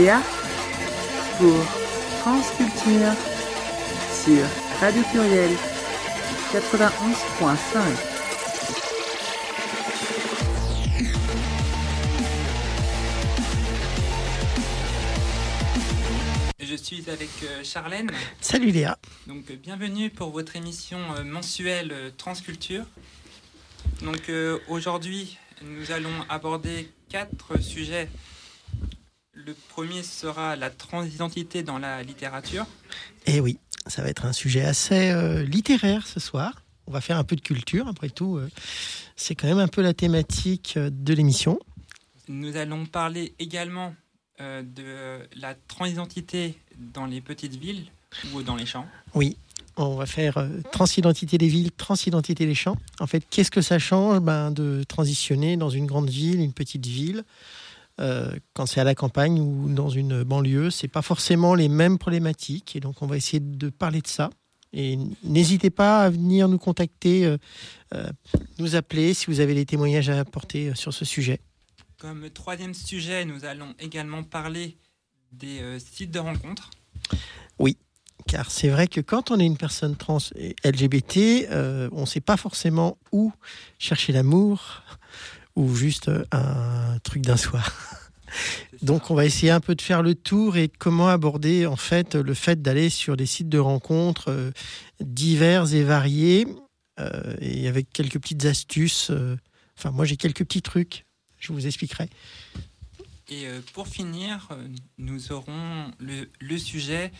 Léa pour Transculture sur Radio Pluriel 91.5. Je suis avec euh, Charlène. Salut Léa. Donc euh, bienvenue pour votre émission euh, mensuelle Transculture. Donc aujourd'hui, nous allons aborder quatre sujets. Le premier sera la transidentité dans la littérature. Eh oui, ça va être un sujet assez littéraire ce soir. On va faire un peu de culture, après tout. c'est quand même un peu la thématique de l'émission. Nous allons parler également euh, de la transidentité dans les petites villes ou dans les champs Oui, on va faire euh, transidentité des villes, transidentité des champs. En fait, qu'est-ce que ça change ben, de transitionner dans une grande ville, une petite ville euh, quand c'est à la campagne ou dans une banlieue, c'est pas forcément les mêmes problématiques. Et donc, on va essayer de parler de ça. Et n'hésitez pas à venir nous contacter, nous appeler si vous avez des témoignages à apporter sur ce sujet. Comme troisième sujet, nous allons également parler des euh, sites de rencontres. Oui, car c'est vrai que quand on est une personne trans et LGBT, euh, on ne sait pas forcément où chercher l'amour ou juste euh, un truc d'un soir. Donc on va essayer un peu de faire le tour et comment aborder en fait le fait d'aller sur des sites de rencontres divers et variés et avec quelques petites astuces. Enfin moi j'ai quelques petits trucs je vous expliquerai. Et euh, pour finir, euh, nous aurons le, sujet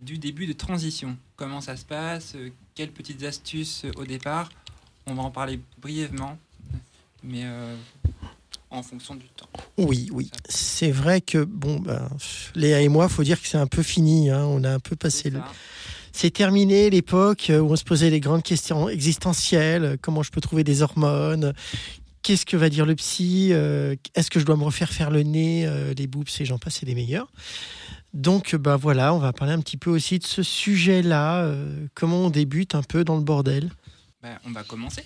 du début de transition. Comment ça se passe euh, Quelles petites astuces au départ? On va en parler brièvement, mais en fonction du temps. Oui, oui. C'est vrai que, bon, ben, Léa et moi, faut dire que c'est un peu fini. Hein. On a un peu passé le. C'est terminé l'époque où on se posait les grandes questions existentielles, comment je peux trouver des hormones, qu'est-ce que va dire le psy? Euh, Est-ce que je dois me refaire faire le nez? Euh, Les boobs et j'en passe, c'est les meilleurs. Donc, bah voilà, on va parler un petit peu aussi de ce sujet-là. Euh, comment on débute un peu dans le bordel? Bah, On va commencer.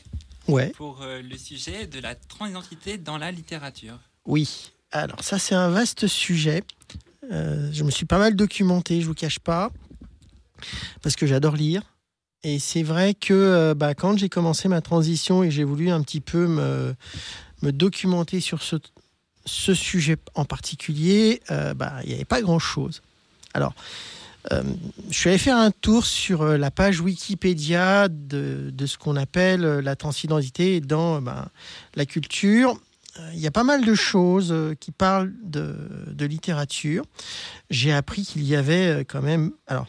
Ouais. Pour le sujet de la transidentité dans la littérature. Oui. Alors, ça, c'est un vaste sujet. je me suis pas mal documenté, je vous cache pas, parce que j'adore lire. Et c'est vrai que euh, bah, quand j'ai commencé ma transition et j'ai voulu un petit peu me, me documenter sur ce, ce sujet en particulier, euh, bah, il n'y avait pas grand-chose. Alors, euh, je suis allé faire un tour sur la page Wikipédia de, ce qu'on appelle la transidentité dans bah, la culture. Il y a pas mal de choses qui parlent de, littérature. J'ai appris qu'il y avait quand même... Alors,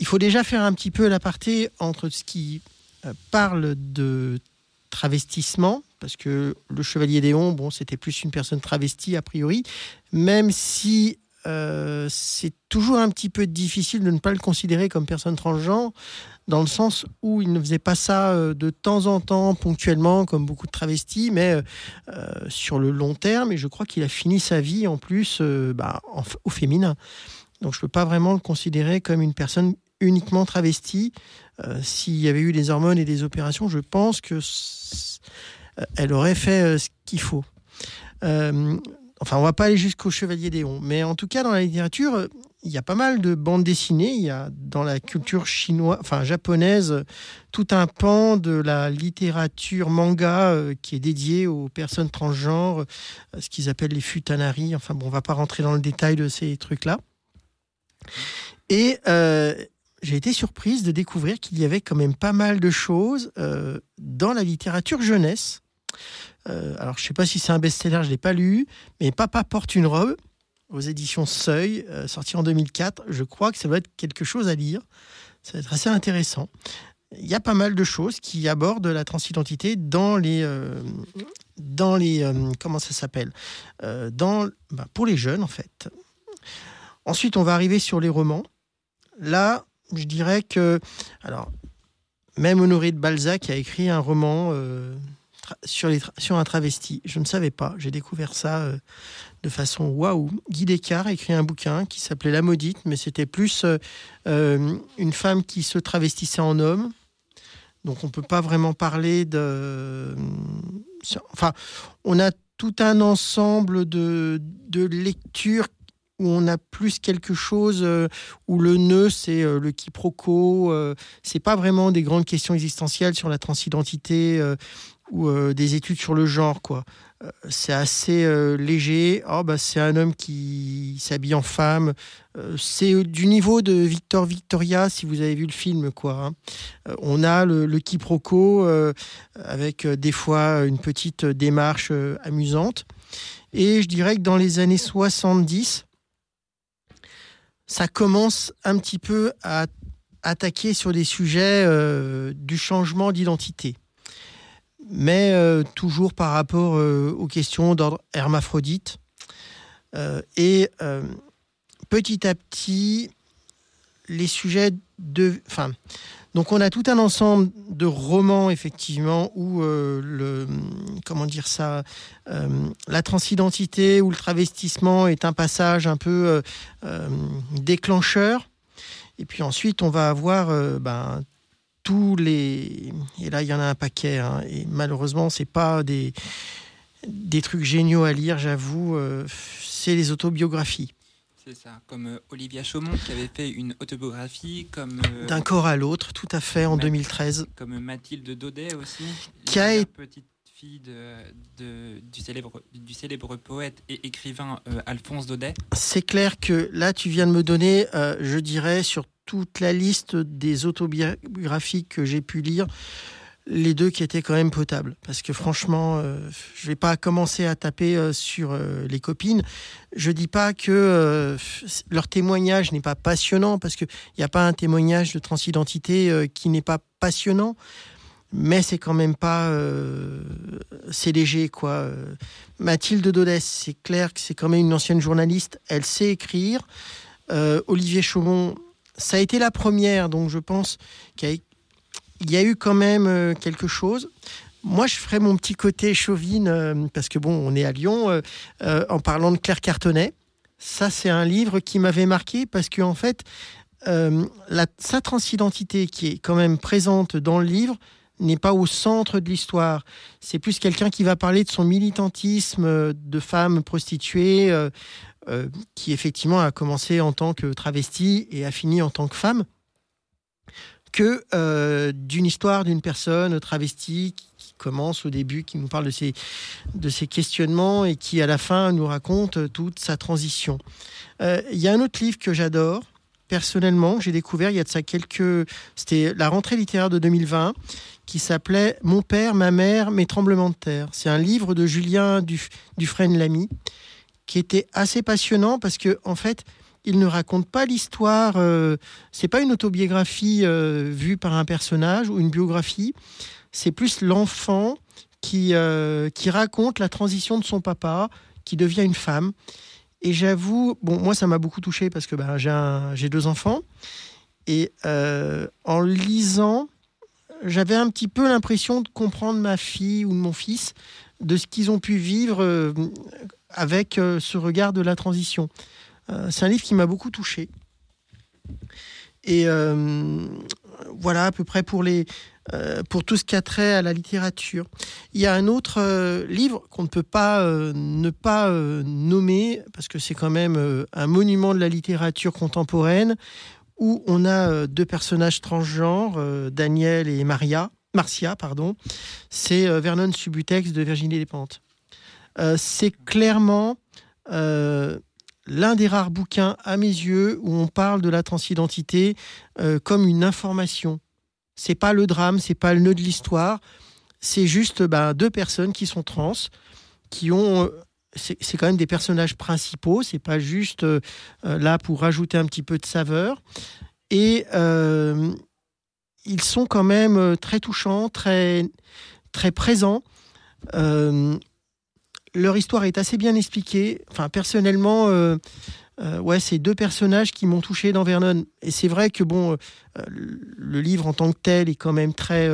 il faut déjà faire un petit peu l'aparté entre ce qui euh, parle de travestissement, parce que le Chevalier Déon, bon, c'était plus une personne travestie a priori, même si euh, c'est toujours un petit peu difficile de ne pas le considérer comme personne transgenre, dans le sens où il ne faisait pas ça euh, de temps en temps, ponctuellement, comme beaucoup de travestis, mais sur le long terme, et je crois qu'il a fini sa vie en plus bah, au féminin. Donc je ne peux pas vraiment le considérer comme une personne uniquement travestie. Euh, s'il y avait eu des hormones et des opérations, je pense que euh, elle aurait fait euh, ce qu'il faut. Enfin, on va pas aller jusqu'au Chevalier Déon, mais en tout cas, dans la littérature, il y a pas mal de bandes dessinées. Il y a dans la culture chinoise, enfin japonaise, tout un pan de la littérature manga qui est dédié aux personnes transgenres, ce qu'ils appellent les futanari. Enfin bon, on va pas rentrer dans le détail de ces trucs-là. Et j'ai été surprise de découvrir qu'il y avait quand même pas mal de choses euh, dans la littérature jeunesse. Euh, alors, je ne sais pas si c'est un best-seller, je ne l'ai pas lu, mais Papa porte une robe aux éditions Seuil, euh, sorti en 2004. Je crois que ça doit être quelque chose à lire. Ça va être assez intéressant. Il y a pas mal de choses qui abordent la transidentité dans les, dans les, comment ça s'appelle, dans, bah, pour les jeunes en fait. Ensuite, on va arriver sur les romans. Là, je dirais que, alors, même Honoré de Balzac a écrit un roman euh, sur, sur un travesti. Je ne savais pas. J'ai découvert ça euh, de façon waouh. Guy Descartes a écrit un bouquin qui s'appelait La Maudite, mais c'était plus euh, une femme qui se travestissait en homme. Donc on ne peut pas vraiment parler de. Enfin, on a tout un ensemble de, de lectures où on a plus quelque chose euh, où le nœud c'est euh, le quiproquo, euh, c'est pas vraiment des grandes questions existentielles sur la transidentité euh, ou euh, des études sur le genre quoi. Euh, c'est assez euh, léger. Oh, bah, c'est un homme qui s'habille en femme. C'est du niveau de Victor Victoria, si vous avez vu le film. quoi. hein. On a le, le quiproquo avec des fois une petite démarche amusante. Et je dirais que dans les années 70, ça commence un petit peu à attaquer sur des sujets du changement d'identité mais euh, toujours par rapport euh, aux questions d'ordre hermaphrodite. Euh, et petit à petit, les sujets de... Enfin, donc on a tout un ensemble de romans, effectivement, où. Comment dire ça La transidentité ou le travestissement est un passage un peu déclencheur. Et puis ensuite, on va avoir ben, tous les et là il y en a un paquet hein, et malheureusement c'est pas des des trucs géniaux à lire j'avoue euh, c'est les autobiographies. C'est ça, comme euh, Olivia Chaumont qui avait fait une autobiographie, comme, euh, d'un corps à l'autre tout à fait en Ma- 2013 comme Mathilde Daudet aussi, Qui a été- petite de, du, célèbre, du célèbre poète et écrivain euh, Alphonse Daudet. c'est clair que là tu viens de me donner euh, je dirais sur toute la liste des autobiographies que j'ai pu lire les deux qui étaient quand même potables. Parce que franchement euh, je vais pas commencer à taper euh, sur les copines. Je dis pas que leur témoignage n'est pas passionnant parce que il n'y a pas un témoignage de transidentité qui n'est pas passionnant mais c'est quand même pas euh, c'est léger quoi. Mathilde Dodès c'est clair que c'est quand même une ancienne journaliste. Elle sait écrire. Euh, Olivier Chaumont ça a été la première donc je pense qu'il y a, eu quand même euh, quelque chose. Moi, je ferai mon petit côté chauvine, parce que bon, on est à Lyon, en parlant de Claire Cartonnet. Ça, c'est un livre qui m'avait marqué parce que en fait, sa transidentité, qui est quand même présente dans le livre, n'est pas au centre de l'histoire. C'est plus quelqu'un qui va parler de son militantisme euh, de femme prostituée, euh, euh, qui effectivement a commencé en tant que travestie et a fini en tant que femme, que d'une histoire d'une personne travestie qui, commence au début, qui nous parle de ses, de ses questionnements et qui à la fin nous raconte toute sa transition. Il y a un autre livre que j'adore, personnellement, j'ai découvert il y a de ça quelques... C'était la rentrée littéraire de 2020, qui s'appelait Mon père, ma mère, mes tremblements de terre. C'est un livre de Julien Duf- Dufresne-Lamy, qui était assez passionnant parce que, en fait, il ne raconte pas l'histoire. euh, c'est pas une autobiographie euh, vue par un personnage ou une biographie. C'est plus l'enfant qui, euh, qui raconte la transition de son papa, qui devient une femme. Et j'avoue, bon, moi, ça m'a beaucoup touché parce que ben, j'ai deux enfants. Et euh, en lisant, j'avais un petit peu l'impression de comprendre ma fille ou mon fils, de ce qu'ils ont pu vivre euh, avec euh, ce regard de la transition. Euh, c'est un livre qui m'a beaucoup touché. Et voilà à peu près pour, les, pour tout ce qui a trait à la littérature. Il y a un autre livre qu'on ne peut pas ne pas nommer, parce que c'est quand même un monument de la littérature contemporaine, où on a euh, deux personnages transgenres, euh, Daniel et Maria, Marcia. pardon. C'est euh, Vernon Subutex de Virginie Despentes. C'est clairement l'un des rares bouquins, à mes yeux, où on parle de la transidentité comme une information. C'est pas le drame, c'est pas le nœud de l'histoire. C'est juste ben, deux personnes qui sont trans, qui ont. C'est quand même des personnages principaux, c'est pas juste euh, euh, là pour rajouter un petit peu de saveur. Et euh, ils sont quand même très touchants, très, très présents. Leur histoire est assez bien expliquée. Enfin, personnellement, ouais, c'est deux personnages qui m'ont touché dans Vernon. Et c'est vrai que bon, le livre en tant que tel est quand même très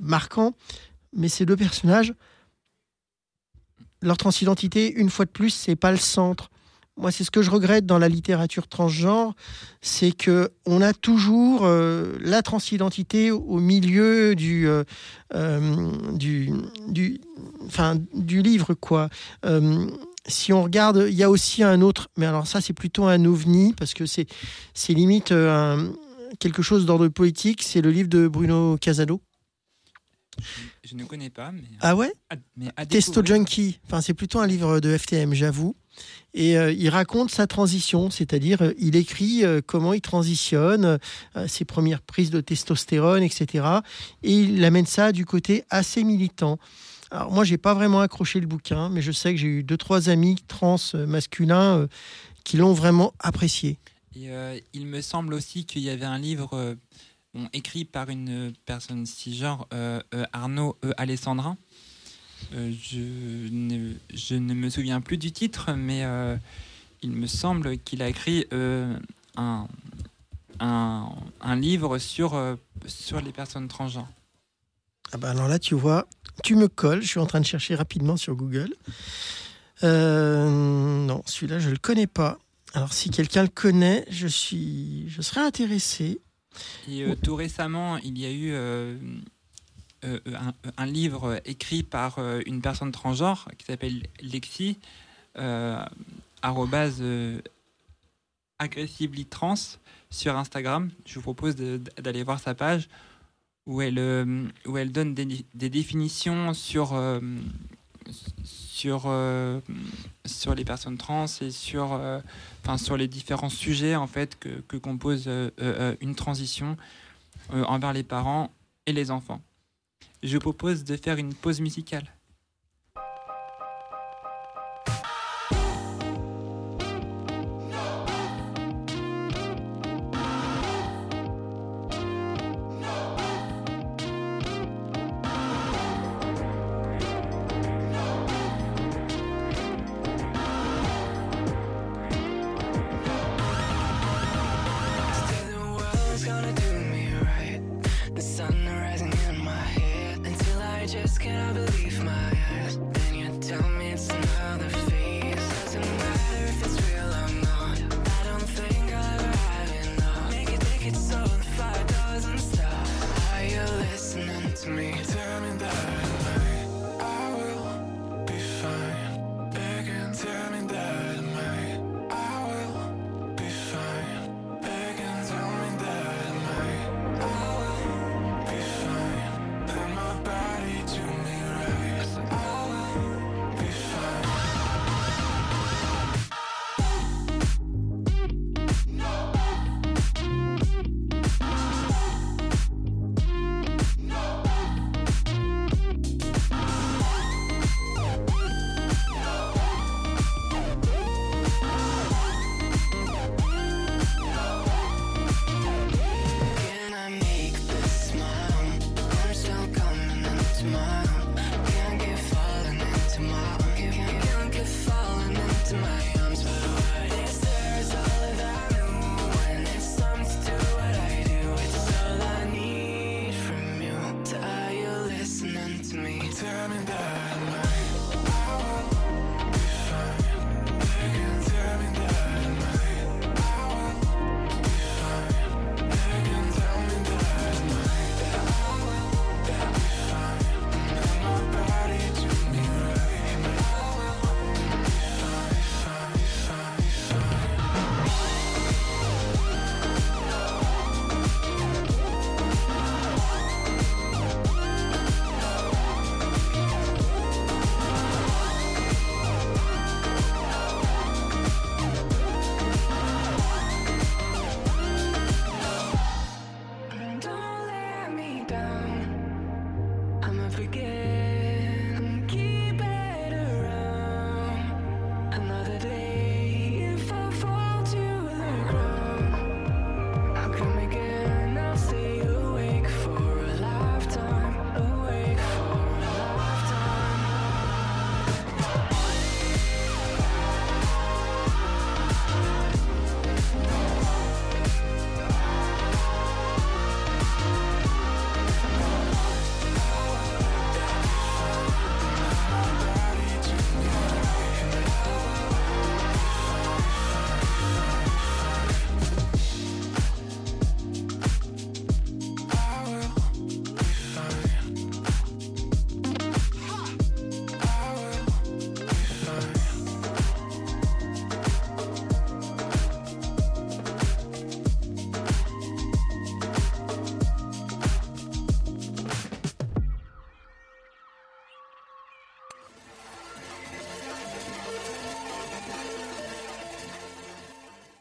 marquant, mais ces deux personnages, leur transidentité, une fois de plus, c'est pas le centre. Moi, c'est ce que je regrette dans la littérature transgenre, c'est que on a toujours euh, la transidentité au milieu du, euh, euh, du, du, enfin, du livre, quoi. Si on regarde, il y a aussi un autre, mais alors ça c'est plutôt un ovni parce que c'est c'est limite un- quelque chose d'ordre politique. C'est le livre de Bruno Casado. Je ne connais pas, mais, Ah ouais à- mais à Testo. Junkie. Enfin, c'est plutôt un livre de FTM, j'avoue. Et euh, il raconte sa transition, c'est-à-dire euh, il écrit euh, comment il transitionne, euh, ses premières prises de testostérone, etc. Et il amène ça du côté assez militant. Alors moi, j'ai pas vraiment accroché le bouquin, mais je sais que j'ai eu deux trois amis trans euh, masculins euh, qui l'ont vraiment apprécié. Et, euh, il me semble aussi qu'il y avait un livre euh, bon, écrit par une personne cisgenre, euh, euh, Arnaud E. Alessandrin. Euh, je, ne, ne me souviens plus du titre, mais il me semble qu'il a écrit un, un, livre sur, sur les personnes transgenres. Ah bah alors là, tu vois, tu me colles. Je suis en train de chercher rapidement sur Google. Non, celui-là, je le connais pas. Alors, si quelqu'un le connaît, je suis, je serais intéressé. Et euh, tout récemment, il y a eu euh, euh, un, un livre écrit par une personne transgenre qui s'appelle Lexi, arrobase, aggressively trans sur Instagram. Je vous propose d'aller voir sa page où elle, où elle donne des, des définitions sur, sur, euh, sur les personnes trans et sur, euh, sur les différents sujets en fait que, que compose euh, une transition envers les parents et les enfants. Je propose de faire une pause musicale.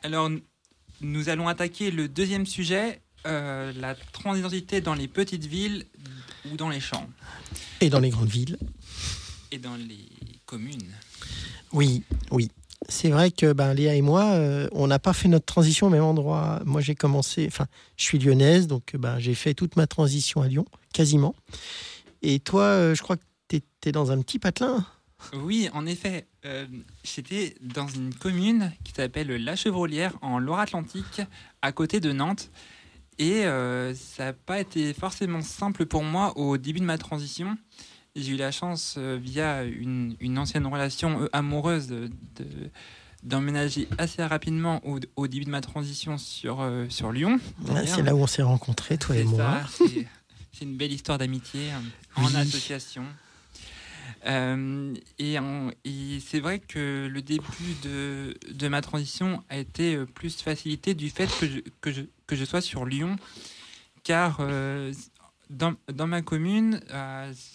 Alors, nous allons attaquer le deuxième sujet, euh, la transidentité dans les petites villes ou dans les champs Et dans les grandes villes. et dans les communes. Oui, oui. C'est vrai que ben, Léa et moi, euh, on n'a pas fait notre transition au même endroit. Moi, j'ai commencé, enfin, je suis lyonnaise, donc ben, j'ai fait toute ma transition à Lyon, quasiment. Et toi, euh, je crois que tu étais dans un petit patelin. Oui, en effet, euh, j'étais dans une commune qui s'appelle La Chevrolière en Loire-Atlantique, à côté de Nantes. Et euh, ça n'a pas été forcément simple pour moi au début de ma transition. J'ai eu la chance, euh, via une, une ancienne relation amoureuse, de- de- d'emménager assez rapidement au, au début de ma transition sur, sur Lyon. D'ailleurs. c'est là où on s'est rencontrés, toi et moi. c'est- une belle histoire d'amitié euh, en Oui. association. Euh, et c'est vrai que le début de, de ma transition a été euh, plus facilité du fait que je, que je, que je sois sur Lyon, car euh, dans, dans ma commune,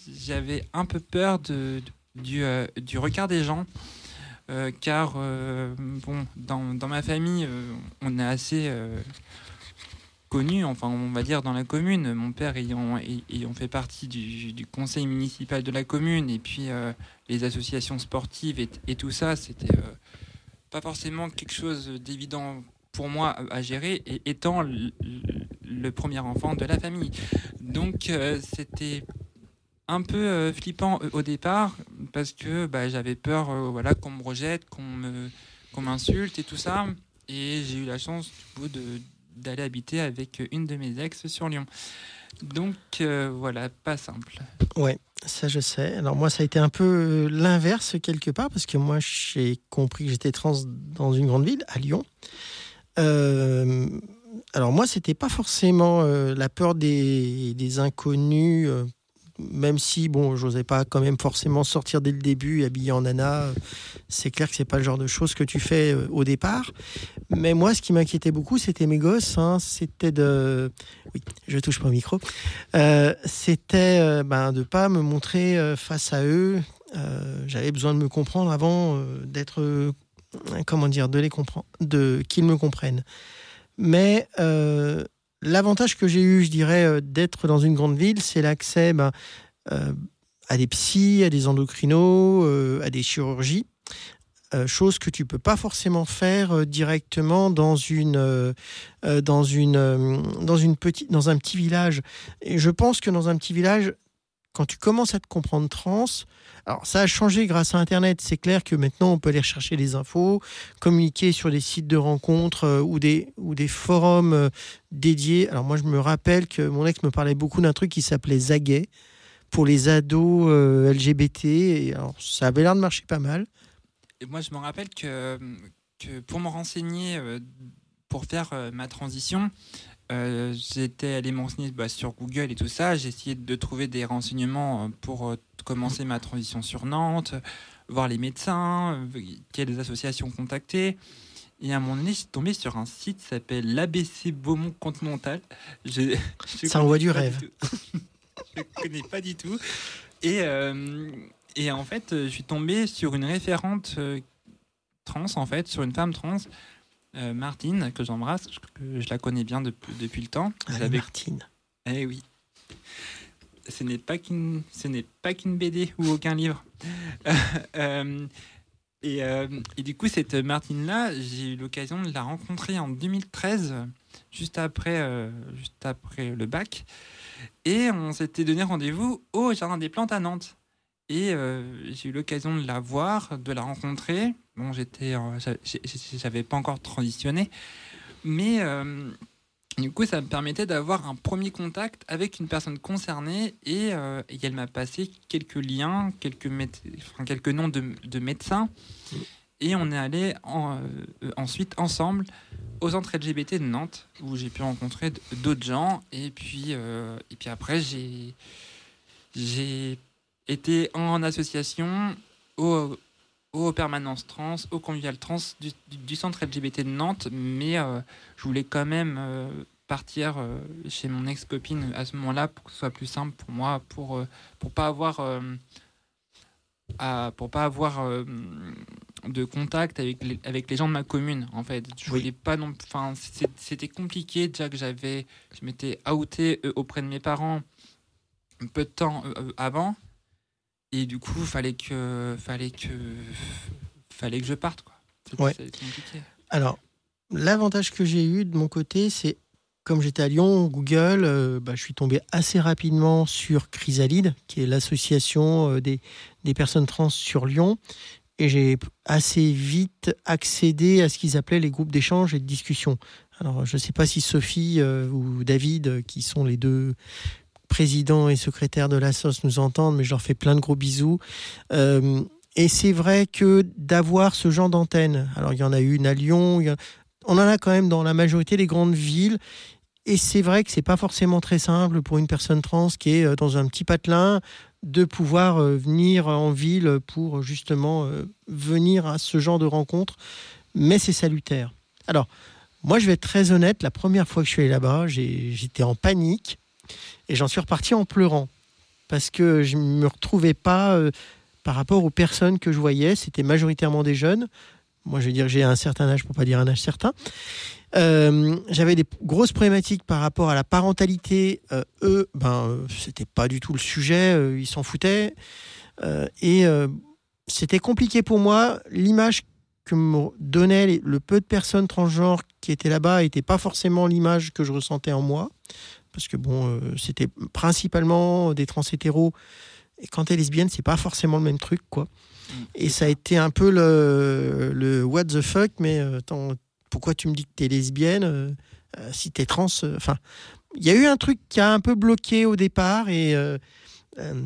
j'avais un peu peur de, du, du regard des gens. car bon, dans, dans ma famille, on est assez connu, enfin on va dire dans la commune, mon père ayant, ay- ayant fait partie du, conseil municipal de la commune et puis euh, les associations sportives et, tout ça, c'était euh, pas forcément quelque chose d'évident pour moi à, gérer et étant le, premier enfant de la famille. Donc euh, c'était un peu flippant au départ parce que bah, j'avais peur voilà, qu'on me rejette, qu'on m'insulte et tout ça. Et j'ai eu la chance du coup de d'aller habiter avec une de mes ex sur Lyon. Donc euh, voilà, pas simple. Ouais, ça je sais. Alors moi, ça a été un peu euh, l'inverse quelque part, parce que moi, j'ai compris que j'étais trans dans une grande ville, à Lyon. Euh, alors moi, c'était pas forcément euh, la peur des, inconnus, euh, même si, bon, j'osais pas quand même forcément sortir dès le début, habillé en nana. euh, C'est clair que c'est pas le genre de choses que tu fais euh, au départ. Mais moi, ce qui m'inquiétait beaucoup, c'était mes gosses. hein. C'était de... Oui, je touche pas au micro. Euh, c'était euh, ben, de pas me montrer face à eux. J'avais besoin de me comprendre avant d'être, comment dire, de les comprendre, de qu'ils me comprennent. Mais l'avantage que j'ai eu, je dirais, euh, d'être dans une grande ville, c'est l'accès ben, euh, à des psys, à des endocrinos, euh, à des chirurgies. Chose que tu peux pas forcément faire directement dans une dans une dans une petite dans un petit village et je pense que dans un petit village quand tu commences à te comprendre trans alors ça a changé grâce à internet. C'est clair que maintenant on peut aller chercher des infos communiquer sur des sites de rencontres euh, ou des forums euh, dédiés. Alors moi je me rappelle que mon ex me parlait beaucoup d'un truc qui s'appelait Zaguet pour les ados euh, LGBT et alors ça avait l'air de marcher pas mal. Et moi, je me rappelle que, pour me renseigner, pour faire ma transition, euh, j'étais allé m'enseigner bah, sur Google et tout ça. J'ai essayé de trouver des renseignements euh, pour euh, commencer ma transition sur Nantes, voir les médecins, euh, quelles associations contacter. Et à un moment donné, je suis tombé sur un site qui s'appelle l'ABC Beaumont Continental. Je, je Ça envoie du rêve. je connais pas du tout. Et, et en fait, je suis tombé sur une référente trans, en fait, sur une femme trans, euh, Martine, que j'embrasse, je- que je la connais bien depuis, depuis le temps. Martine Eh oui. Ce n'est pas qu'une, ce n'est pas qu'une BD ou aucun livre. Euh, et, euh, et du coup, cette Martine-là, j'ai eu l'occasion de la rencontrer en 2013, juste après, juste après le bac. Et on s'était donné rendez-vous au Jardin des Plantes à Nantes. Et euh, j'ai eu l'occasion de la voir, de la rencontrer. Bon, j'étais, j'avais pas encore transitionné, mais euh, du coup, ça me permettait d'avoir un premier contact avec une personne concernée et, euh, elle m'a passé quelques liens, quelques, enfin, quelques noms de, de médecins. Et on est allé euh, ensuite ensemble au centre LGBT de Nantes où j'ai pu rencontrer d'autres gens. Et puis, et puis après, j'ai, j'ai été en association au, aux permanences trans, au convivial trans du, centre LGBT de Nantes, mais euh, je voulais quand même euh, partir euh, chez mon ex-copine à ce moment-là pour que ce soit plus simple pour moi, pour, pour pas avoir, à, pour pas avoir de contact avec les, avec les gens de ma commune, en fait. Je Oui. voulais pas non Enfin, c'était compliqué déjà que j'avais. Je m'étais outé auprès de mes parents un peu de temps avant. Et du coup, fallait que. Fallait que. Fallait que je parte, quoi. Ouais. compliqué. Alors, l'avantage que j'ai eu de mon côté, c'est comme j'étais à Lyon, Google, euh, bah, je suis tombé assez rapidement sur Chrysalide, qui est l'association euh, des, des personnes trans sur Lyon. Et j'ai assez vite accédé à ce qu'ils appelaient les groupes d'échange et de discussion. Alors, je ne sais pas si Sophie euh, ou David, qui sont les deux présidents et secrétaires de la SOS, nous entendent, mais je leur fais plein de gros bisous. Euh, et c'est vrai que d'avoir ce genre d'antenne, alors il y en a une à Lyon, on en a quand même dans la majorité des grandes villes. Et c'est vrai que c'est pas forcément très simple pour une personne trans qui est euh, dans un petit patelin de pouvoir euh, venir en ville pour justement venir à ce genre de rencontre. Mais c'est salutaire. Alors, moi, je vais être très honnête. La première fois que je suis allé là-bas, j'étais en panique et j'en suis reparti en pleurant parce que je me retrouvais pas euh, par rapport aux personnes que je voyais. C'était majoritairement des jeunes. Moi, je vais dire j'ai un certain âge pour pas dire un âge certain. Euh, J'avais des grosses problématiques par rapport à la parentalité. Euh, eux, ben, c'était pas du tout le sujet. euh, ils s'en foutaient. Et c'était compliqué pour moi. L'image que me donnait le peu de personnes transgenres qui étaient là-bas n'était pas forcément l'image que je ressentais en moi. Parce que bon, euh, c'était principalement des trans hétéros. Et quand t'es lesbienne, c'est pas forcément le même truc, quoi. Et ça a été un peu le, le what the fuck, mais euh, attends, pourquoi tu me dis que t'es lesbienne euh, si t'es trans Enfin, il y a eu un truc qui a un peu bloqué au départ et euh, euh,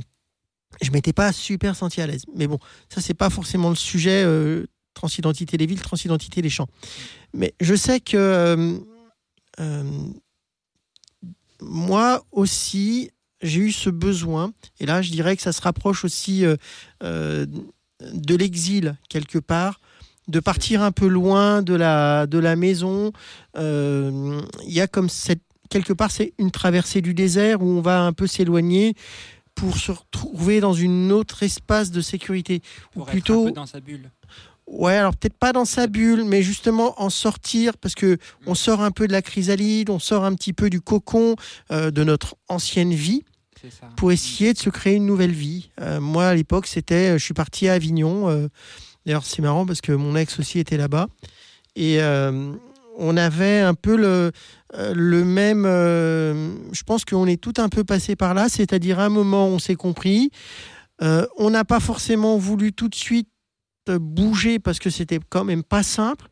je m'étais pas super senti à l'aise. Mais bon, ça c'est pas forcément le sujet. transidentité des villes, transidentité des champs. Mais je sais que moi aussi, j'ai eu ce besoin, et là je dirais que ça se rapproche aussi euh, euh, de l'exil quelque part, de partir un peu loin de la, de la maison. Euh, Il y a comme cette, quelque part, c'est une traversée du désert où on va un peu s'éloigner pour se retrouver dans une autre espace de sécurité. Ou plutôt, être un peu dans sa bulle. Ouais, alors peut-être pas dans sa bulle, mais justement en sortir parce que on sort un peu de la chrysalide, on sort un petit peu du cocon euh, de notre ancienne vie ça. pour essayer de se créer une nouvelle vie. Euh, moi, à l'époque, c'était, je suis parti à Avignon. euh, D'ailleurs, c'est marrant parce que mon ex aussi était là-bas et euh, on avait un peu le euh, le même. euh, je pense qu'on est tout un peu passé par là, c'est-à-dire à un moment, on s'est compris. Euh, on n'a pas forcément voulu tout de suite euh, bouger parce que c'était quand même pas simple.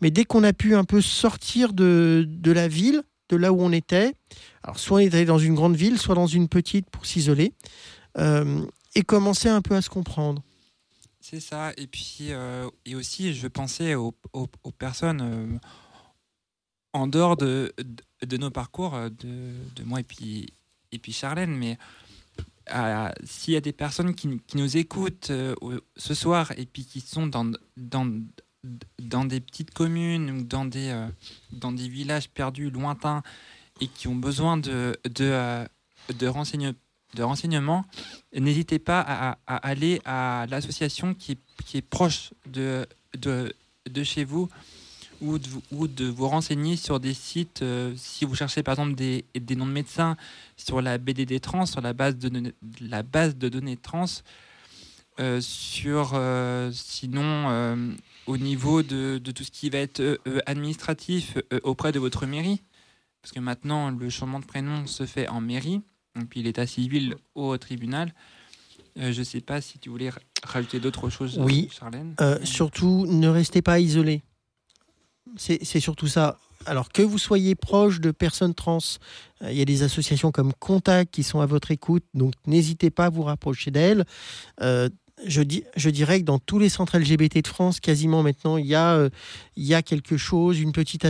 Mais dès qu'on a pu un peu sortir de, de la ville, de là où on était, alors soit on était dans une grande ville, soit dans une petite pour s'isoler, euh, et commencer un peu à se comprendre. C'est ça. Et puis, euh, et aussi, je pensais aux, aux- personnes euh, en dehors de, de, nos parcours, de, de moi et puis, et puis Charlène, mais s'il y a des personnes qui, nous écoutent euh, ce soir et puis qui sont dans, dans, dans des petites communes ou dans des, euh, dans des villages perdus, lointains, et qui ont besoin de, de, euh, de, renseigne- de renseignements, n'hésitez pas à, à- aller à l'association qui qui est proche de, de, de chez vous ou de, vous- ou de vous renseigner sur des sites, euh, si vous cherchez par exemple des, des noms de médecins sur la BDD trans, sur la base de, données- la base de données trans, euh, sur euh, sinon au niveau de, de tout ce qui va être administratif auprès de votre mairie, parce que maintenant le changement de prénom se fait en mairie, et puis l'état civil au tribunal. Euh, je ne sais pas si tu voulais ra- rajouter d'autres choses, Oui. Charlène. Euh, surtout, ne restez pas isolés. C'est surtout ça. Alors que vous soyez proche de personnes trans, euh, il y a des associations comme Contact qui sont à votre écoute, donc n'hésitez pas à vous rapprocher d'elles. Euh, je, dis, je dirais que dans tous les centres LGBT de France, quasiment maintenant, il y a, euh, il y a quelque chose, une petite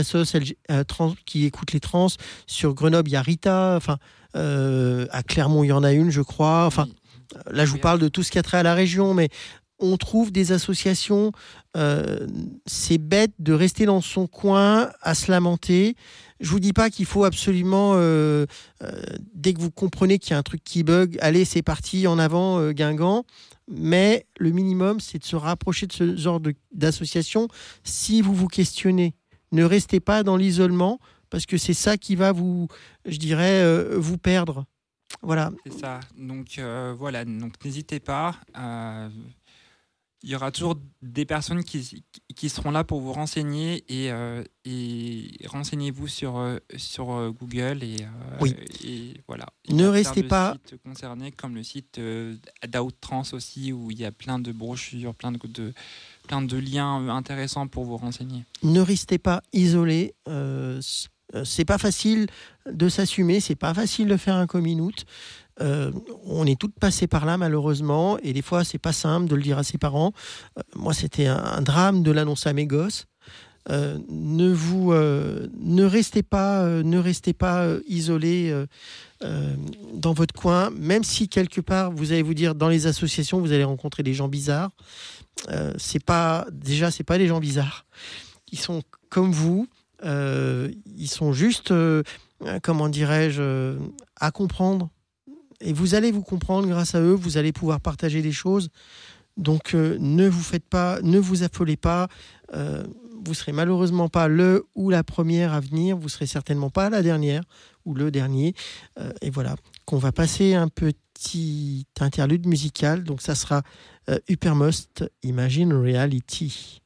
trans, qui écoute les trans. Sur Grenoble, il y a Rita. Enfin, à Clermont, il y en a une, je crois. Enfin. Là, je vous parle de tout ce qui a trait à la région, mais on trouve des associations. euh, c'est bête de rester dans son coin à se lamenter. Je vous dis pas qu'il faut absolument, euh, euh, dès que vous comprenez qu'il y a un truc qui bug, allez, c'est parti, en avant, Guingamp. mais le minimum, c'est de se rapprocher de ce genre d'association si vous vous questionnez. Ne restez pas dans l'isolement parce que c'est ça qui va vous, je dirais, vous perdre. Voilà. C'est ça. Donc voilà, donc n'hésitez pas. Il y aura toujours des personnes qui, qui seront là pour vous renseigner et, euh, et renseignez-vous sur, euh, sur euh, Google et, euh, Oui. et voilà. Ne restez pas- sites concernés comme le site euh, aussi où il y a plein de brochures, plein de, de- plein de liens intéressants pour vous renseigner. ne restez pas isolé. C'est pas facile de s'assumer, c'est pas facile de faire un coming out. Euh, on est toutes passées par là malheureusement, et des fois c'est pas simple de le dire à ses parents. Euh, moi, c'était un, drame de l'annoncer à mes gosses. Euh, ne vous, ne restez pas, euh, ne restez pas isolé dans votre coin, même si quelque part vous allez vous dire dans les associations vous allez rencontrer des gens bizarres. C'est pas déjà c'est pas des gens bizarres. Ils sont comme vous. Ils sont juste, comment dirais-je, à comprendre. Et vous allez vous comprendre grâce à eux. Vous allez pouvoir partager des choses. Donc euh, ne vous faites pas, ne vous affolez pas. Euh, vous serez malheureusement pas le ou la première à venir. Vous serez certainement pas la dernière ou le dernier. Euh, et voilà, qu'on va passer un petit interlude musical. Donc ça sera euh, Hypermost Imagine Reality.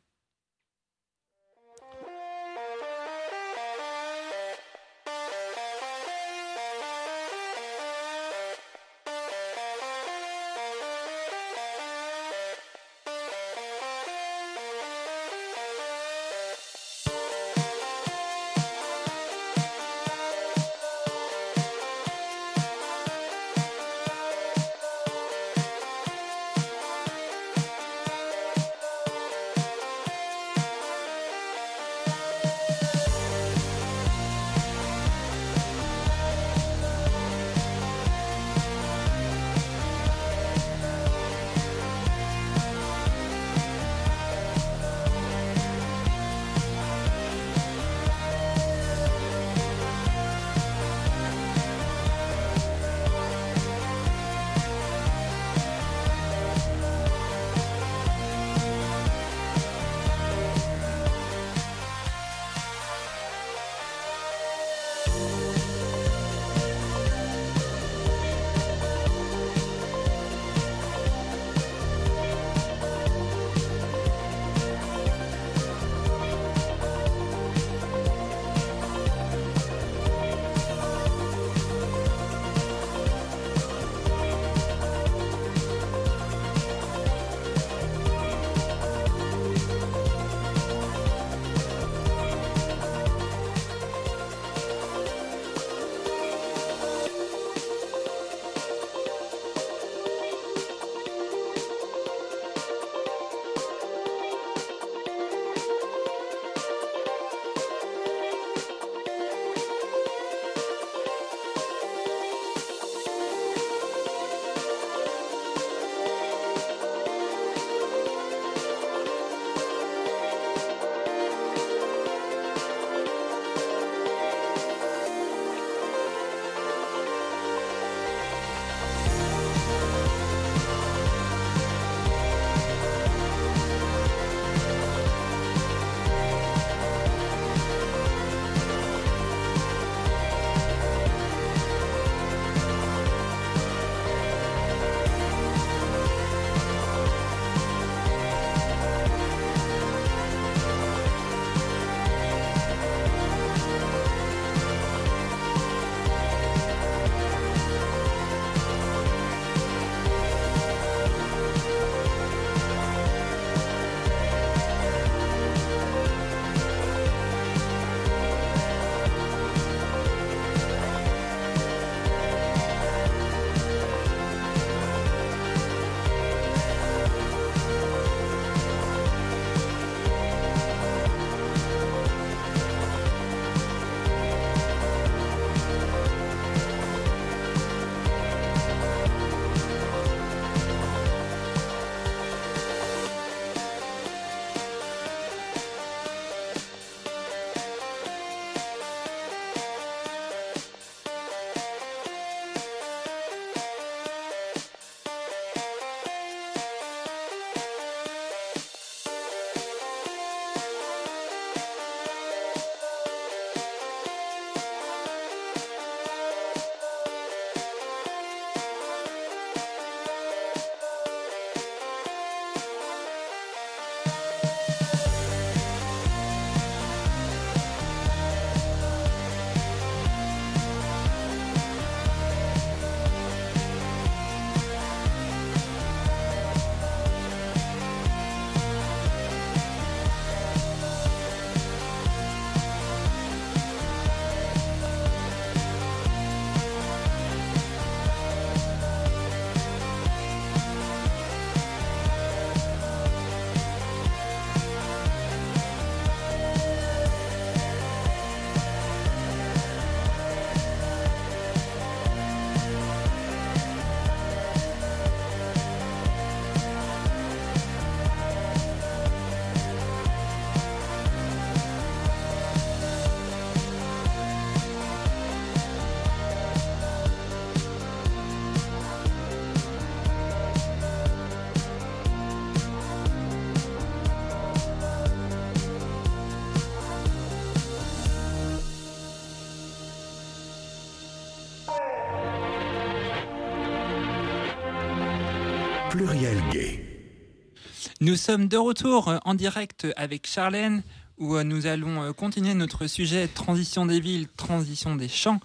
Nous sommes de retour euh, en direct avec Charlène où euh, nous allons euh, continuer notre sujet transition des villes, transition des champs.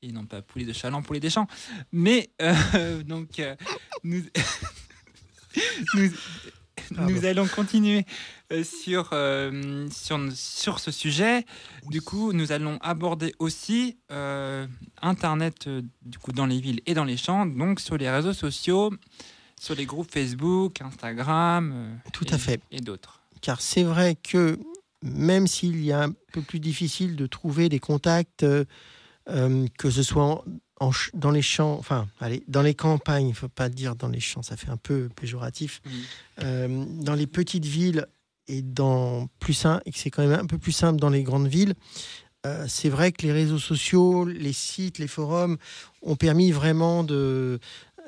Et non pas poulet de chaland, poulet des champs. Mais euh, donc euh, nous, nous, allons continuer sur, euh, sur, sur ce sujet. Du coup, nous allons aborder aussi Internet du coup, dans les villes et dans les champs, donc sur les réseaux sociaux, sur les groupes Facebook, Instagram. euh, Tout et- à fait. Et d'autres. car c'est vrai que même s'il y a un peu plus difficile de trouver des contacts, euh, euh, que ce soit en- en ch- dans les champs, enfin, allez, dans les campagnes, il ne faut pas dire dans les champs, ça fait un peu péjoratif, euh, dans les petites villes et dans plus simple, et que c'est quand même un peu plus simple dans les grandes villes. c'est vrai que les réseaux sociaux, les sites, les forums ont permis vraiment de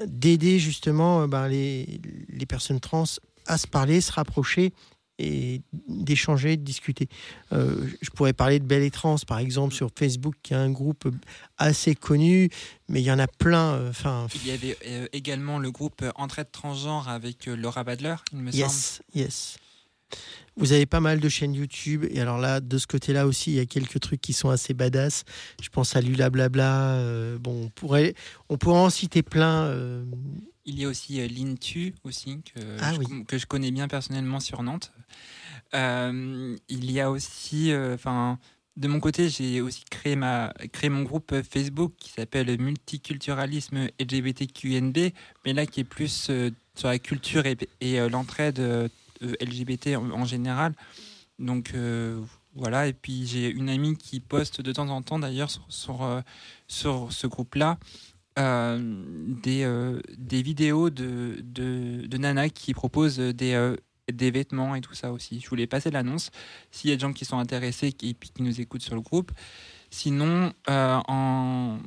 d'aider justement euh, ben, les, les personnes trans à se parler, se rapprocher et d'échanger, de discuter. Euh, je pourrais parler de Belle et Trans, par exemple, sur Facebook, qui est un groupe assez connu, mais il y en a plein. euh, Enfin, Il y avait euh, également le groupe Entraide Transgenre avec Laura Badler, il me semble. yes, yes. Vous avez pas mal de chaînes YouTube, et alors là, de ce côté-là aussi, il y a quelques trucs qui sont assez badass. Je pense à Lula Blabla. euh, bon, on pourrait, on pourrait en citer plein. euh, Il y a aussi euh, Lintu aussi que, Ah je, oui. que je connais bien personnellement sur Nantes. Euh, il y a aussi, enfin, de mon côté, j'ai aussi créé ma créé mon groupe Facebook qui s'appelle Multiculturalisme LGBTQNB, mais là qui est plus sur la culture et, et, l'entraide LGBT en, général. Donc euh, voilà, et puis j'ai une amie qui poste de temps en temps d'ailleurs sur, sur, euh, ce groupe-là euh, des, euh, des vidéos de, de, Nana qui proposent des, euh, des vêtements et tout ça aussi. Je voulais passer l'annonce s'il y a des gens qui sont intéressés et puis qui nous écoutent sur le groupe. Sinon, euh, en,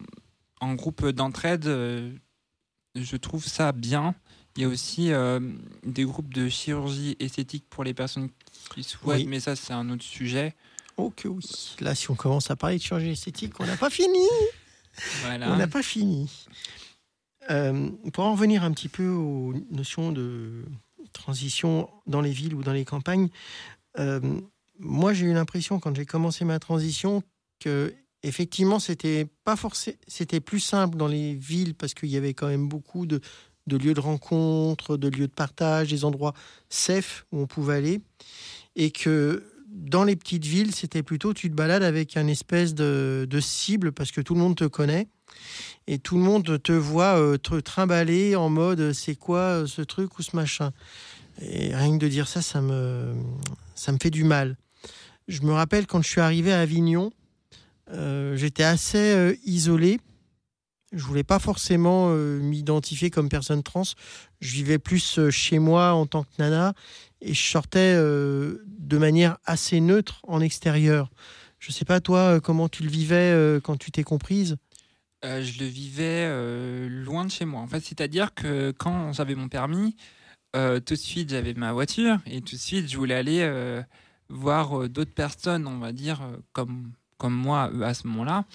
en groupe d'entraide, euh, je trouve ça bien. Il y a aussi euh, des groupes de chirurgie esthétique pour les personnes qui souhaitent, Oui. mais ça c'est un autre sujet. Oh que oui. Là, si on commence à parler de chirurgie esthétique, on n'a pas fini. Voilà. On n'a pas fini. Euh, pour en revenir un petit peu aux notions de transition dans les villes ou dans les campagnes, euh, moi j'ai eu l'impression quand j'ai commencé ma transition que effectivement c'était pas forcément, c'était plus simple dans les villes parce qu'il y avait quand même beaucoup de, de lieux de rencontre, de lieux de partage, des endroits safe où on pouvait aller, et que dans les petites villes, c'était plutôt tu te balades avec un espèce de, de cible parce que tout le monde te connaît et tout le monde te voit euh, te trimballer en mode euh, c'est quoi euh, ce truc ou ce machin. Et rien que de dire ça, ça me, ça me fait du mal. Je me rappelle quand je suis arrivé à Avignon, j'étais assez isolé. Je voulais pas forcément euh, m'identifier comme personne trans. Je vivais plus euh, chez moi en tant que nana et je sortais euh, de manière assez neutre en extérieur. Je sais pas toi comment tu le vivais quand tu t'es comprise? Je le vivais loin de chez moi. En c'est-à-dire que quand j'avais mon permis, tout de suite j'avais ma voiture et tout de suite je voulais aller voir d'autres personnes, on va dire comme comme moi à ce moment-là.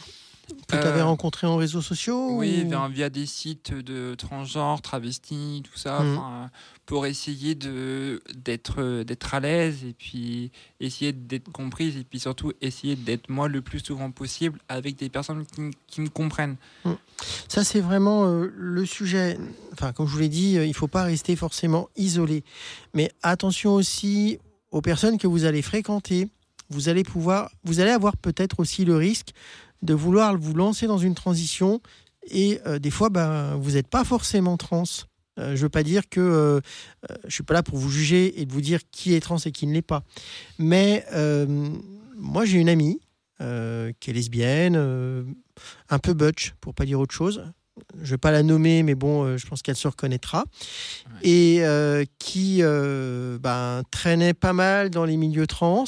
Que tu avais Euh, rencontré en réseaux sociaux Oui, ou- via, des sites de transgenres, travestis, tout ça, enfin, pour essayer d'être à l'aise et puis essayer d'être comprise et puis surtout essayer d'être moi le plus souvent possible avec des personnes qui, qui me comprennent. Ça, c'est vraiment euh, le sujet. Enfin, comme je vous l'ai dit, euh, il ne faut pas rester forcément isolé. Mais attention aussi aux personnes que vous allez fréquenter. Vous allez pouvoir, vous allez avoir peut-être aussi le risque de vouloir vous lancer dans une transition et euh, des fois, ben, vous n'êtes pas forcément trans. Euh, je veux pas dire que euh, je suis pas là pour vous juger et de vous dire qui est trans et qui ne l'est pas. Mais moi, j'ai une amie qui est lesbienne, un peu butch, pour pas dire autre chose. Je vais pas la nommer, mais bon, je pense qu'elle se reconnaîtra. Ouais. Et qui ben, traînait pas mal dans les milieux trans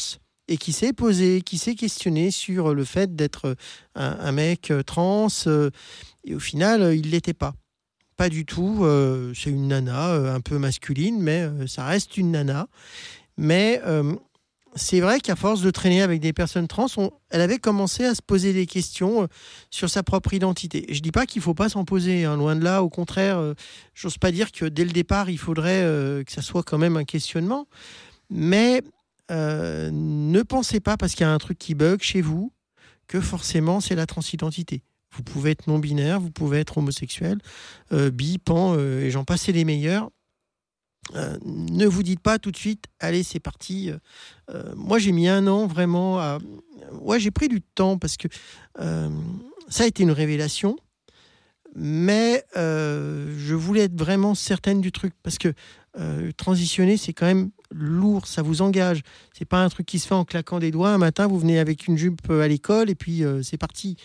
et qui s'est posé, qui s'est questionné sur le fait d'être un, un mec euh, trans. euh, et au final, euh, il l'était pas. Pas du tout. euh, c'est une nana euh, un peu masculine, mais euh, ça reste une nana. Mais euh, c'est vrai qu'à force de traîner avec des personnes trans, elle avait commencé à se poser des questions euh, sur sa propre identité. Je dis pas qu'il faut pas s'en poser, hein, loin de là. Au contraire, euh, j'ose pas dire que dès le départ, il faudrait euh, que ça soit quand même un questionnement. Mais euh, ne pensez pas, parce qu'il y a un truc qui bug chez vous, que forcément c'est la transidentité. Vous pouvez être non-binaire, vous pouvez être homosexuel, euh, bi, pan, euh, et j'en passe les meilleurs. Euh, ne vous dites pas tout de suite, allez, c'est parti. Moi, j'ai mis un an vraiment à. Ouais, j'ai pris du temps parce que ça a été une révélation. Mais je voulais être vraiment certaine du truc parce que transitionner, c'est quand même lourd, ça vous engage. C'est pas un truc qui se fait en claquant des doigts. Un matin, vous venez avec une jupe à l'école et puis euh, c'est parti.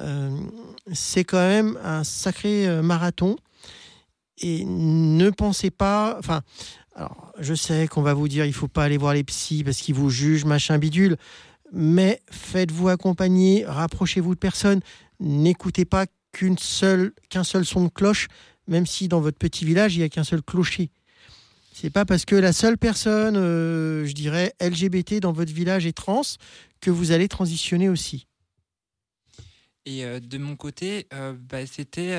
Euh, c'est quand même un sacré euh, marathon. Et ne pensez pas. Enfin, alors, je sais qu'on va vous dire il faut pas aller voir les psys parce qu'ils vous jugent, machin bidule. Mais faites-vous accompagner, rapprochez-vous de personnes. N'écoutez pas qu'une seule, qu'un seul son de cloche, même si dans votre petit village il y a qu'un seul clocher. C'est pas parce que la seule personne, euh, je dirais, LGBT dans votre village est trans que vous allez transitionner aussi. Et euh, de mon côté, euh, bah, c'était.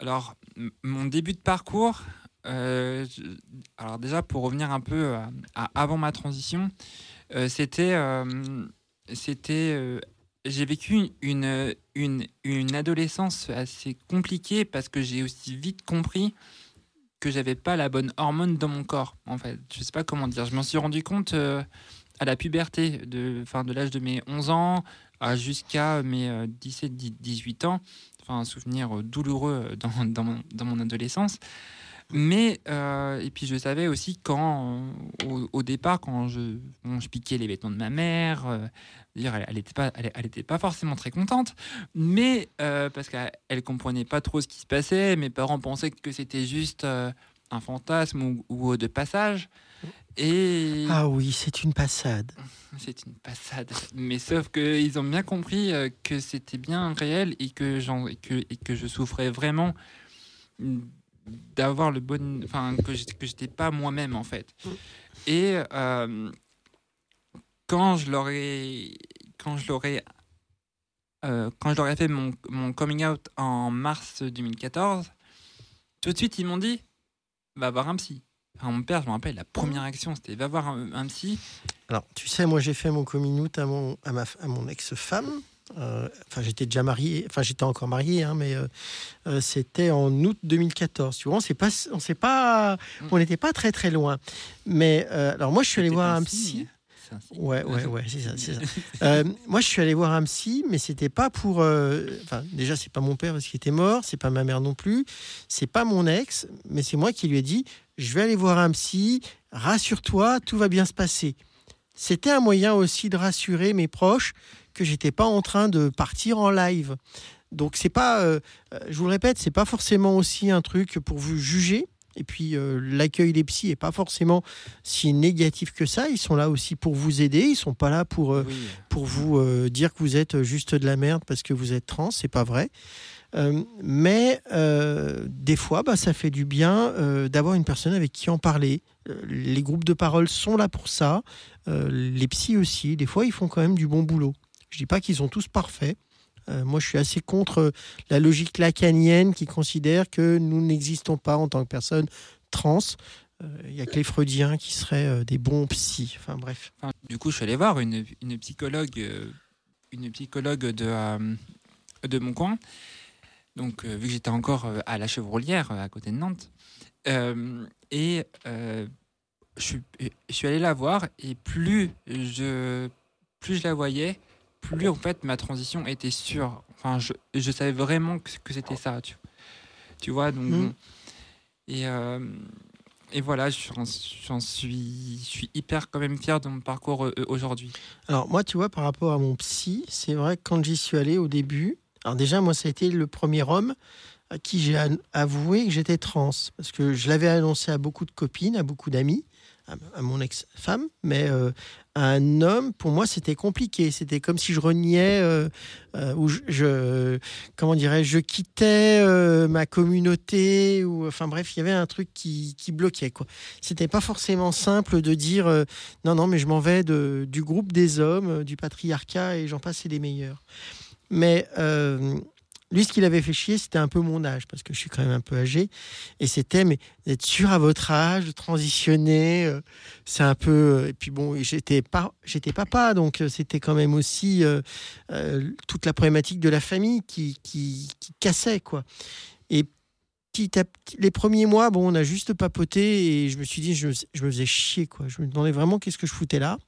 alors, mon début de parcours. alors, déjà, pour revenir un peu à, avant ma transition, c'était. c'était j'ai vécu une, une, une adolescence assez compliquée parce que j'ai aussi vite compris que j'avais pas la bonne hormone dans mon corps, en fait. Je sais pas comment dire. Je m'en suis rendu compte euh, à la puberté, de, enfin, de l'âge de mes 11 ans jusqu'à mes euh, 17-18 ans. Enfin, un souvenir euh, douloureux euh, dans, dans, mon, dans mon adolescence. Mais, euh, et puis je savais aussi quand, euh, au, départ, quand je, piquais les vêtements de ma mère, euh, dire, elle n'était pas, elle, elle était pas forcément très contente, mais euh, parce qu'elle elle comprenait pas trop ce qui se passait, mes parents pensaient que c'était juste euh, un fantasme ou, ou de passage. Et Ah oui, c'est une passade. c'est une passade. Mais sauf qu'ils ont bien compris euh, que c'était bien réel et que, j'en- et que, et que je souffrais vraiment d'avoir le bon. Enfin, que j'étais que j'étais pas moi-même en fait. Et euh, quand je leur ai. Quand je leur ai. euh, quand je leur ai fait mon, mon coming out en mars 2014, tout de suite ils m'ont dit va voir un psy. Enfin, mon père, je me rappelle, la première action c'était va voir un, un psy. Alors, tu sais, moi, j'ai fait mon coming out à mon, à ma, à mon ex-femme. Euh, Enfin, j'étais déjà marié. Enfin, j'étais encore marié, hein, mais euh, euh, c'était en août 2014. Tu vois, on pas, on sait pas, on n'était pas très très loin. Mais euh, alors, moi, je suis allé voir un psy. Ouais, ouais, ouais, c'est ça, ça. Euh, moi, je suis allé voir un psy, mais c'était pas pour. euh, Enfin, déjà, c'est pas mon père parce qu'il était mort, c'est pas ma mère non plus, c'est pas mon ex, mais c'est moi qui lui ai dit je vais aller voir un psy, rassure-toi, tout va bien se passer. C'était un moyen aussi de rassurer mes proches que j'étais pas en train de partir en live. Donc, c'est pas. euh, euh, je vous le répète, c'est pas forcément aussi un truc pour vous juger. Et puis, euh, l'accueil des psys est pas forcément si négatif que ça. Ils sont là aussi pour vous aider. Ils sont pas là pour, euh, Oui. pour vous euh, dire que vous êtes juste de la merde parce que vous êtes trans. C'est pas vrai. Mais des fois, bah, ça fait du bien d'avoir une personne avec qui en parler. Les groupes de parole sont là pour ça. Les psys aussi. Des fois, ils font quand même du bon boulot. Je dis pas qu'ils sont tous parfaits. Euh, moi, je suis assez contre la logique lacanienne qui considère que nous n'existons pas en tant que personnes trans. Euh, Il y a que les freudiens qui seraient euh, des bons psys. Enfin bref. Du coup, je suis allé voir une, psychologue, euh, une psychologue de, euh, de mon coin. Donc, euh, vu que j'étais encore euh, à la Chevrolière, euh, à côté de Nantes. Euh, et euh, je, suis, je suis allé la voir, et plus je, plus je la voyais, plus en fait ma transition était sûre. Enfin, je, je savais vraiment que, que c'était ça. Tu, tu vois, donc. Bon. Et. euh, et voilà, j'en suis, je suis hyper quand même fier de mon parcours euh, aujourd'hui. Alors moi, tu vois, par rapport à mon psy, c'est vrai que quand j'y suis allé au début, alors déjà, moi, ça a été le premier homme à qui j'ai avoué que j'étais trans. Parce que je l'avais annoncé à beaucoup de copines, à beaucoup d'amis, à, mon ex-femme, mais euh, à un homme, pour moi, c'était compliqué. C'était comme si je reniais, euh, euh, ou je, comment dirais-je, je quittais euh, ma communauté, ou enfin bref, il y avait un truc qui, bloquait. quoi. C'était pas forcément simple de dire euh, non, non, mais je m'en vais du groupe des hommes, euh, du patriarcat, et j'en passe, c'est les meilleurs. Mais euh, lui, ce qu'il avait fait chier, c'était un peu mon âge, parce que je suis quand même un peu âgé. Et c'était, mais d'être sûr à votre âge, de transitionner, euh, c'est un peu. euh, Et puis bon, j'étais pas, j'étais papa, donc euh, c'était quand même aussi toute la problématique de la famille qui, qui, qui cassait, quoi. Et petit à petit, les premiers mois, bon, on a juste papoté et je me suis dit, je, je me faisais chier, quoi. Je me demandais vraiment qu'est-ce que je foutais là?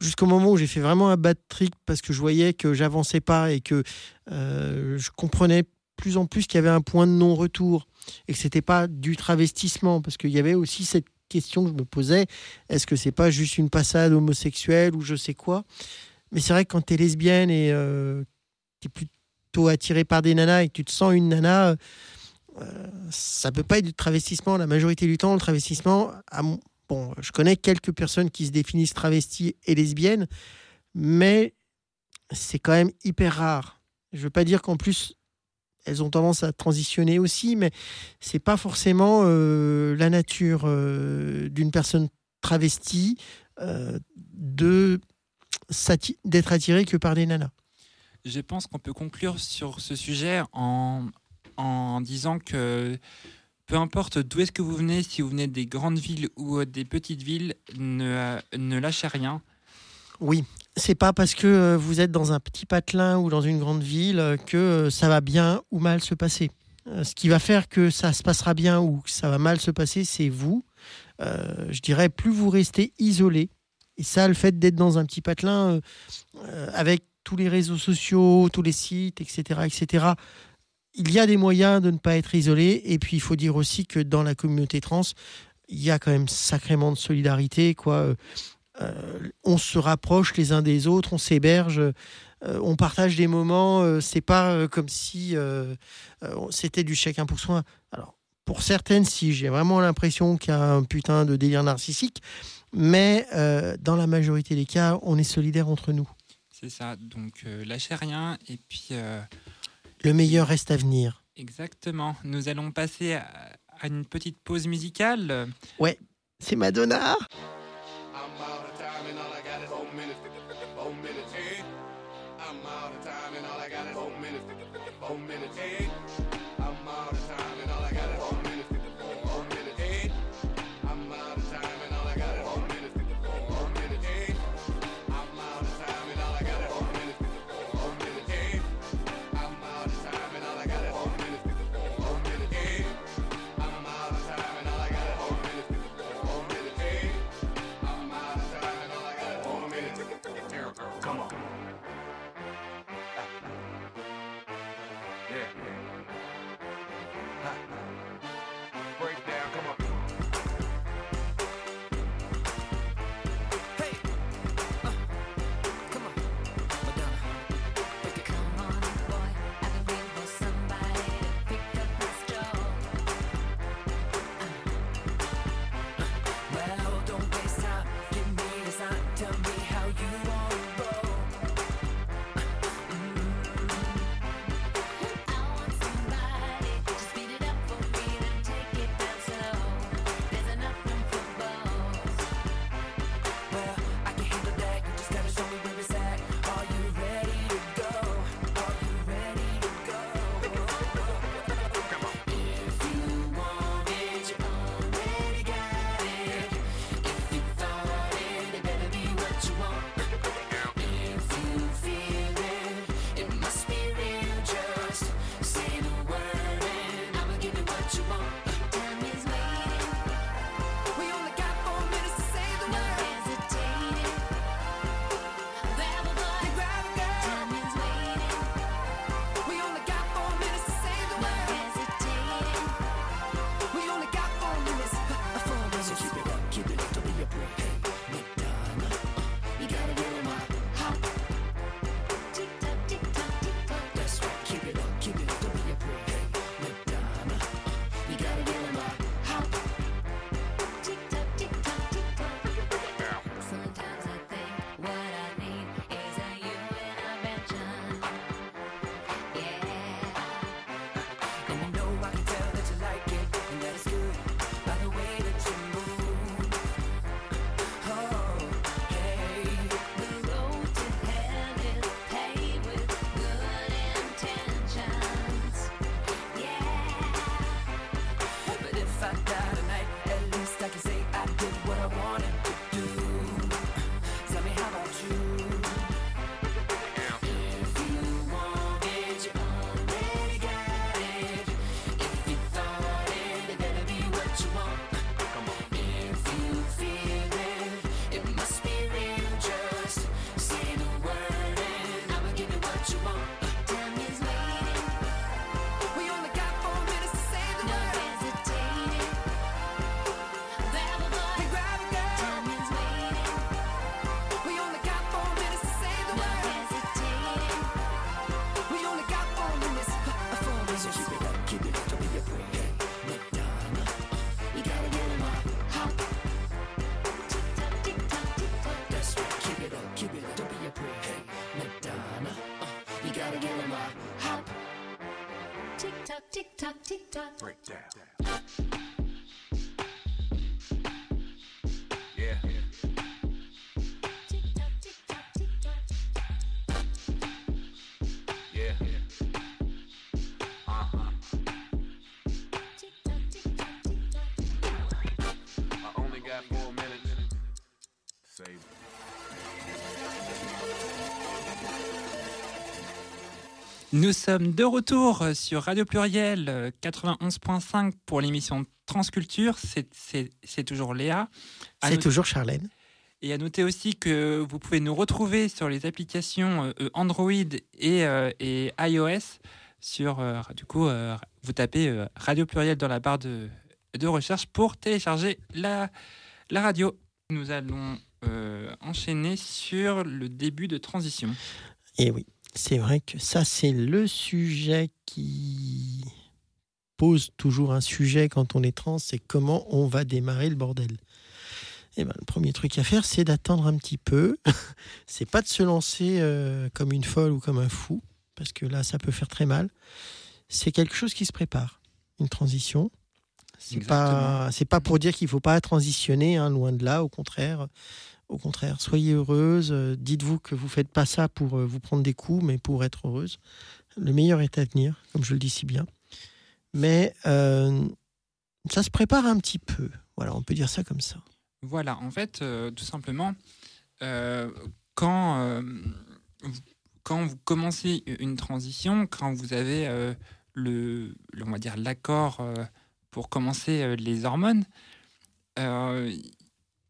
Jusqu'au moment où j'ai fait vraiment un bad trick parce que je voyais que j'avançais pas et que euh, je comprenais plus en plus qu'il y avait un point de non-retour et que c'était pas du travestissement parce qu'il y avait aussi cette question que je me posais est-ce que c'est pas juste une passade homosexuelle ou je sais quoi? Mais c'est vrai que quand tu es lesbienne et euh, tu es plutôt attiré par des nanas et que tu te sens une nana euh, ça peut pas être du travestissement la majorité du temps. Le travestissement à mon- bon je connais quelques personnes qui se définissent travesties et lesbiennes mais c'est quand même hyper rare je veux pas dire qu'en plus elles ont tendance à transitionner aussi, mais c'est pas forcément euh, la nature euh, d'une personne travestie euh, d'être attirée que par des nanas. Je pense qu'on peut conclure sur ce sujet en disant que peu importe d'où est-ce que vous venez, si vous venez des grandes villes ou des petites villes, ne, ne lâchez rien. Oui, c'est pas parce que euh, vous êtes dans un petit patelin ou dans une grande ville euh, que euh, ça va bien ou mal se passer. Euh, Ce qui va faire que ça se passera bien ou que ça va mal se passer, c'est vous. Euh, je dirais, plus vous restez isolé, et ça, le fait d'être dans un petit patelin euh, euh, avec tous les réseaux sociaux, tous les sites, etc., etc., il y a des moyens de ne pas être isolé. Et puis, il faut dire aussi que dans la communauté trans, il y a quand même sacrément de solidarité, quoi. Euh, on se rapproche les uns des autres, on s'héberge, euh, on partage des moments. euh, c'est pas euh, comme si c'était du chacun pour soi. Alors, pour certaines, si j'ai vraiment l'impression qu'il y a un putain de délire narcissique, mais dans la majorité des cas, on est solidaires entre nous. C'est ça, donc lâchez rien. Et puis, Le meilleur reste à venir. exactement, nous allons passer à, une petite pause musicale. C'est Madonna tock, tick tock. Break Nous sommes de retour sur Radio Pluriel euh, 91.5 pour l'émission Transculture. C'est- toujours Léa. C'est toujours Charlène. Et à noter aussi que vous pouvez nous retrouver sur les applications euh, Android et, euh, et iOS. Sur, euh, du coup, euh, vous tapez euh, Radio Pluriel dans la barre de, de recherche pour télécharger la, la radio. Nous allons euh, enchaîner sur le début de transition. Et oui, c'est vrai que ça, c'est le sujet qui pose toujours un sujet quand on est trans, c'est comment on va démarrer le bordel. Et ben, le premier truc à faire, c'est d'attendre un petit peu. c'est pas de se lancer euh, comme une folle ou comme un fou, parce que là, ça peut faire très mal. C'est quelque chose qui se prépare, une transition. C'est pas, c'est pas pour dire qu'il faut pas transitionner, hein, loin de là. Au contraire, au contraire, soyez heureuse. euh, Dites-vous que vous faites pas ça pour euh, vous prendre des coups, mais pour être heureuse. Le meilleur est à venir, comme je le dis si bien. Mais euh, ça se prépare un petit peu. Voilà, on peut dire ça comme ça. Voilà, en fait, tout simplement, quand, vous, quand vous commencez une transition, quand vous avez le, on va dire l'accord pour commencer les hormones,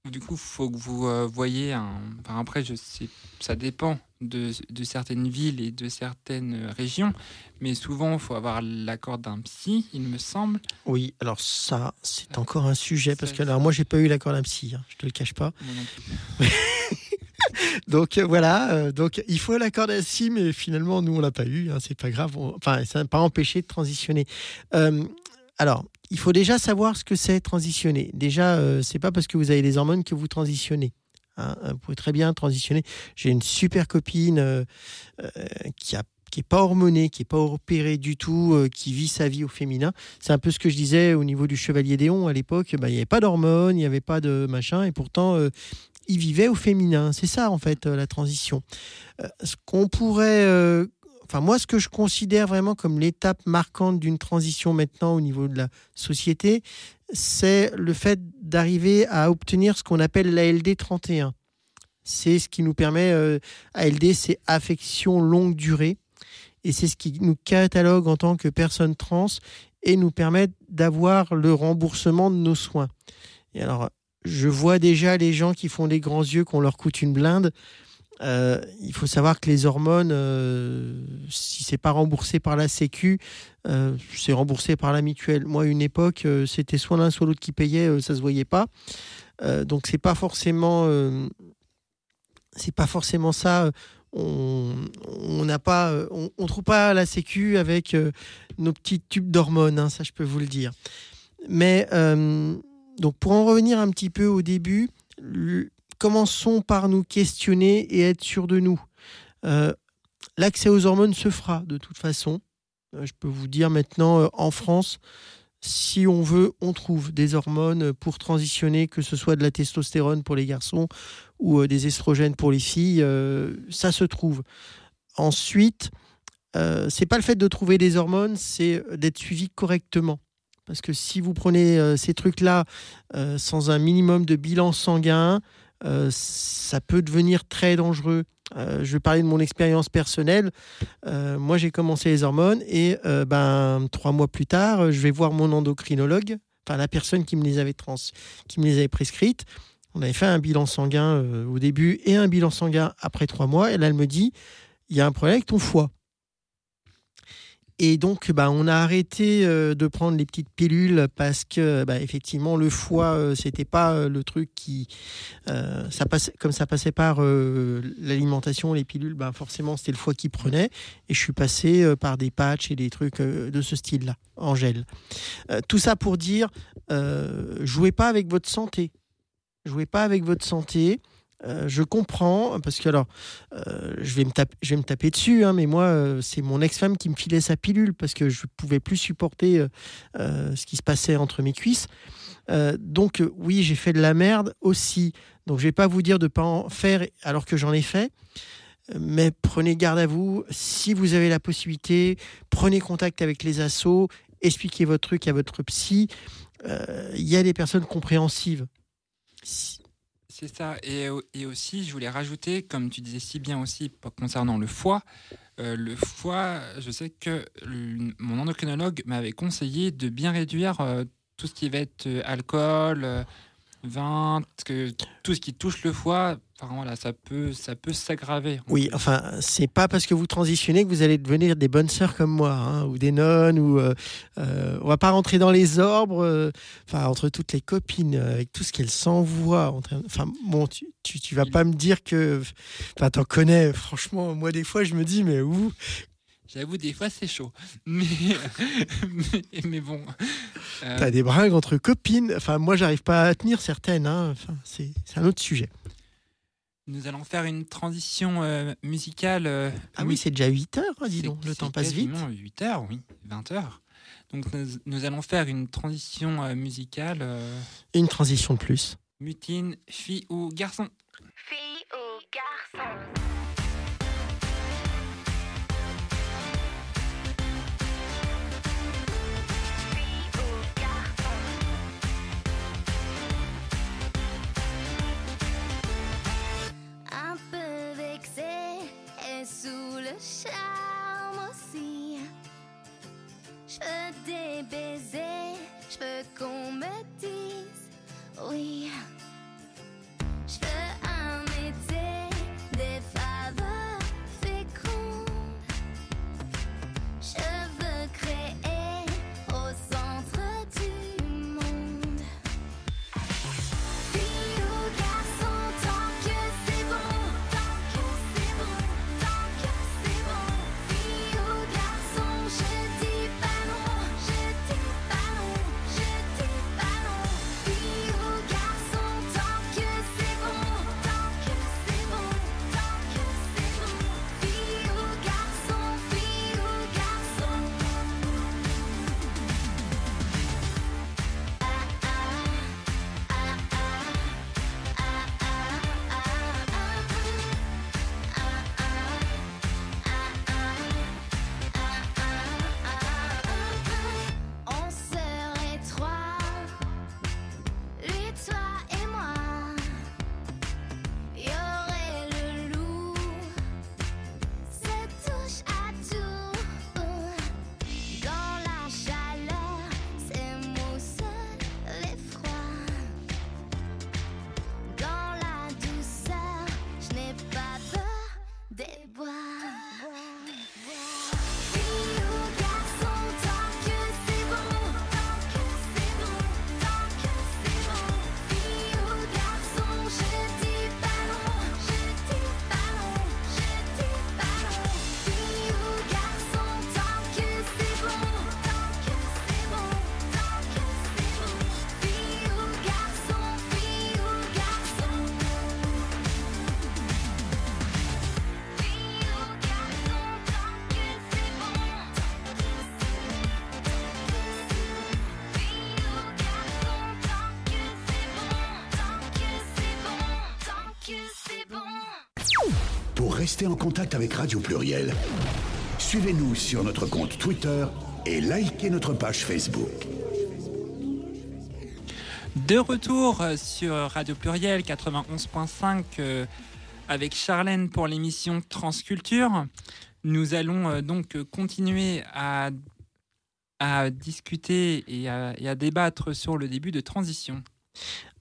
du coup, il faut que vous euh, voyez un. Enfin, après, je sais, ça dépend de, de certaines villes et de certaines régions, mais souvent, il faut avoir l'accord d'un psy, il me semble. Oui, alors ça, c'est encore un sujet, parce que alors, moi, j'ai pas eu l'accord d'un psy, hein, je te le cache pas. Donc euh, voilà, euh, donc il faut l'accord d'un psy, mais finalement, nous, on l'a pas eu, hein, c'est pas grave. On- Enfin, ça n'a pas empêché de transitionner. Euh, alors, il faut déjà savoir ce que c'est transitionner. Déjà, euh, c'est pas parce que vous avez des hormones que vous transitionnez. hein. vous pouvez très bien transitionner. J'ai une super copine euh, euh, qui a qui est pas hormonée, qui est pas opérée du tout, euh, qui vit sa vie au féminin. C'est un peu ce que je disais au niveau du Chevalier Déon à l'époque. bah, Il n'y avait pas d'hormones, il n'y avait pas de machin, et pourtant il vivait au féminin. C'est ça en fait la transition. Ce qu'on pourrait, enfin moi, ce que je considère vraiment comme l'étape marquante d'une transition maintenant au niveau de la société, c'est le fait d'arriver à obtenir ce qu'on appelle l'ALD 31. C'est ce qui nous permet, euh, ALD, c'est affection longue durée, et c'est ce qui nous catalogue en tant que personne trans et nous permet d'avoir le remboursement de nos soins. Et alors, je vois déjà les gens qui font des grands yeux qu'on leur coûte une blinde. Euh, il faut savoir que les hormones, euh, si c'est pas remboursé par la Sécu, euh, c'est remboursé par la mutuelle. Moi, à une époque, euh, c'était soit l'un soit l'autre qui payait, ça se voyait pas. Donc c'est pas forcément, c'est pas forcément ça. On n'a pas, on, trouve pas la Sécu avec nos petits tubes d'hormones, hein, ça je peux vous le dire. Mais donc pour en revenir un petit peu au début, commençons par nous questionner et être sûrs de nous. Euh, L'accès aux hormones se fera de toute façon. Euh, je peux vous dire maintenant, euh, en France, si on veut, on trouve des hormones pour transitionner, que ce soit de la testostérone pour les garçons ou des estrogènes pour les filles, ça se trouve. Ensuite, euh, c'est pas le fait de trouver des hormones, c'est d'être suivi correctement. Parce que si vous prenez ces trucs-là sans un minimum de bilan sanguin, euh, ça peut devenir très dangereux. Euh, je vais parler de mon expérience personnelle. Euh, moi, j'ai commencé les hormones et ben, trois mois plus tard, je vais voir mon endocrinologue, enfin la personne qui me les avait, trans, qui me les avait prescrites. On avait fait un bilan sanguin au début et un bilan sanguin après trois mois. Et là, elle me dit, il y a un problème avec ton foie. Et donc, bah, on a arrêté euh, de prendre les petites pilules parce que, bah, effectivement, le foie, euh, c'était pas euh, le truc qui, euh, ça comme ça passait par l'alimentation, les pilules, bah, forcément, c'était le foie qui prenait. Et je suis passé par des patchs et des trucs de ce style-là, en gel. Tout ça pour dire, jouez pas avec votre santé. Jouez pas avec votre santé. Euh, je comprends, parce que alors, euh, je, vais me taper, je vais me taper dessus, hein, mais moi, euh, c'est mon ex-femme qui me filait sa pilule parce que je pouvais plus supporter ce qui se passait entre mes cuisses. Donc, oui, j'ai fait de la merde aussi. Donc, je vais pas vous dire de pas en faire alors que j'en ai fait. Mais prenez garde à vous. Si vous avez la possibilité, prenez contact avec les assos, expliquez votre truc à votre psy. Il y a des personnes compréhensives. Si- C'est ça. Et, au- et aussi, je voulais rajouter, comme tu disais si bien aussi concernant le foie, euh, le foie, je sais que mon endocrinologue m'avait conseillé de bien réduire euh, tout ce qui va être euh, alcool, euh, vin, parce que tout ce qui touche le foie, enfin, voilà, ça peut, ça peut s'aggraver. Oui, enfin, c'est pas parce que vous transitionnez que vous allez devenir des bonnes sœurs comme moi, hein, ou des nonnes, ou euh, euh, on va pas rentrer dans les orbres. euh, Enfin, entre toutes les copines, euh, avec tout ce qu'elles s'envoient. Enfin, bon, tu, tu, tu vas pas me dire que. Enfin, t'en connais. Franchement, moi des fois, je me dis, mais où J'avoue, des fois, c'est chaud. Mais, mais, mais bon. Euh, T'as des bringues entre copines. Enfin, moi, j'arrive pas à tenir certaines. hein. Enfin, c'est un autre sujet. nous allons faire une transition euh, musicale. euh, Ah oui, c'est déjà 8 heures, hein, dis donc. Le temps passe vite. quasiment 8 heures, oui, 20 heures. Donc nous, nous allons faire une transition euh, musicale. euh, Une transition de plus. mutine, fille ou garçon Fille ou garçon charme aussi. Je veux des baisers, je veux qu'on me dise oui. Je veux un été, contact avec Radio Pluriel, suivez-nous sur notre compte Twitter et likez notre page Facebook. De retour euh, sur Radio Pluriel 91.5 euh, avec Charlène pour l'émission Transculture. Nous allons euh, donc continuer à, discuter et à débattre sur le début de transition.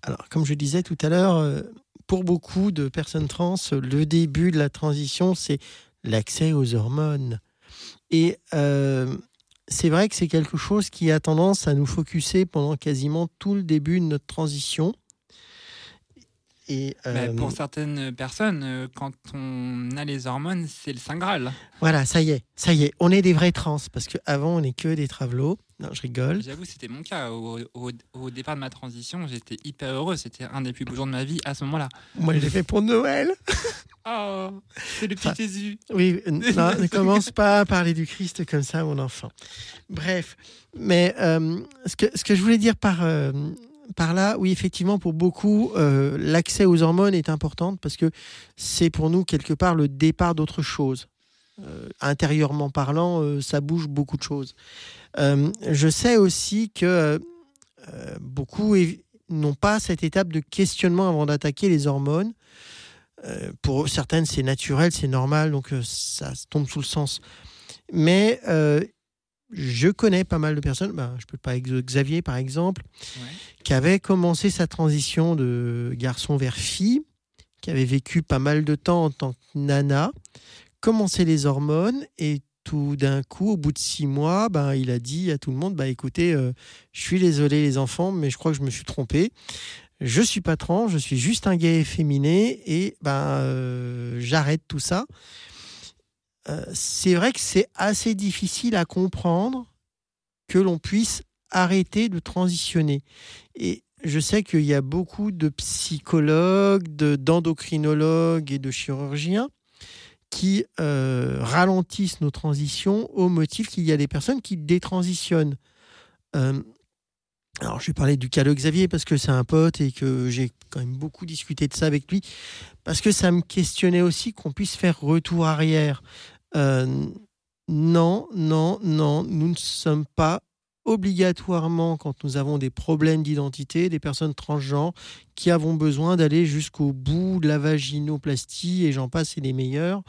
Alors, comme je disais tout à l'heure, euh, pour beaucoup de personnes trans, le début de la transition, c'est l'accès aux hormones. Et euh, c'est vrai que c'est quelque chose qui a tendance à nous focuser pendant quasiment tout le début de notre transition. Et Bah, euh, pour certaines personnes, euh, quand on a les hormones, c'est le Saint Graal. voilà, ça y est, ça y est, on est des vrais trans parce qu'avant on n'est que des travelots. Non, je rigole. J'avoue, c'était mon cas. Au, au- au départ de ma transition, j'étais hyper heureux. C'était un des plus beaux jours de ma vie à ce moment-là. Moi, je l'ai fait pour Noël. Oh, c'est le petit Enfin, Jésus. Oui, euh, non, ne commence pas à parler du Christ comme ça, mon enfant. Bref, mais euh, ce, que, ce que je voulais dire par, euh, par là, oui, effectivement, pour beaucoup, euh, l'accès aux hormones est important parce que c'est pour nous, quelque part, le départ d'autre chose. Euh, intérieurement parlant, euh, ça bouge beaucoup de choses. Je sais aussi que beaucoup n'ont pas cette étape de questionnement avant d'attaquer les hormones. Pour certaines, c'est naturel, c'est normal, donc ça tombe sous le sens. Mais je connais pas mal de personnes, ben, je peux pas Xavier par exemple, Ouais. qui avait commencé sa transition de garçon vers fille, qui avait vécu pas mal de temps en tant que nana, commencé les hormones et tout d'un coup, au bout de six mois, ben, il a dit à tout le monde, bah, écoutez, euh, je suis désolé les enfants, mais je crois que je me suis trompé. Je suis pas trans, je suis juste un gay efféminé et ben, euh, j'arrête tout ça. Euh, c'est vrai que c'est assez difficile à comprendre que l'on puisse arrêter de transitionner. Et je sais qu'il y a beaucoup de psychologues, de- d'endocrinologues et de chirurgiens qui euh, ralentissent nos transitions au motif qu'il y a des personnes qui détransitionnent. Euh, alors, je vais parler du cas de Xavier parce que c'est un pote et que j'ai quand même beaucoup discuté de ça avec lui. Parce que ça me questionnait aussi qu'on puisse faire retour arrière. Euh, non, non, non, nous ne sommes pas obligatoirement, quand nous avons des problèmes d'identité, des personnes transgenres qui avons besoin d'aller jusqu'au bout de la vaginoplastie et j'en passe, c'est les meilleurs.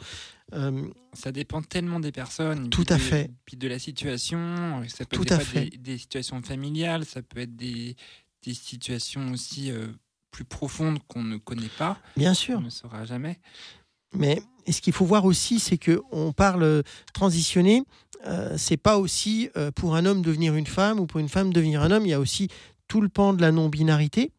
Euh, Ça dépend tellement des personnes. Tout à de- fait. Puis de la situation. Ça peut Tout être à des, fait. Des, des situations familiales, ça peut être des, des situations aussi euh, plus profondes qu'on ne connaît pas, bien sûr. ne saura jamais. Mais et ce qu'il faut voir aussi, c'est que on parle euh, transitionner. Euh, c'est pas aussi euh, pour un homme devenir une femme ou pour une femme devenir un homme. Il y a aussi tout le pan de la non-binarité.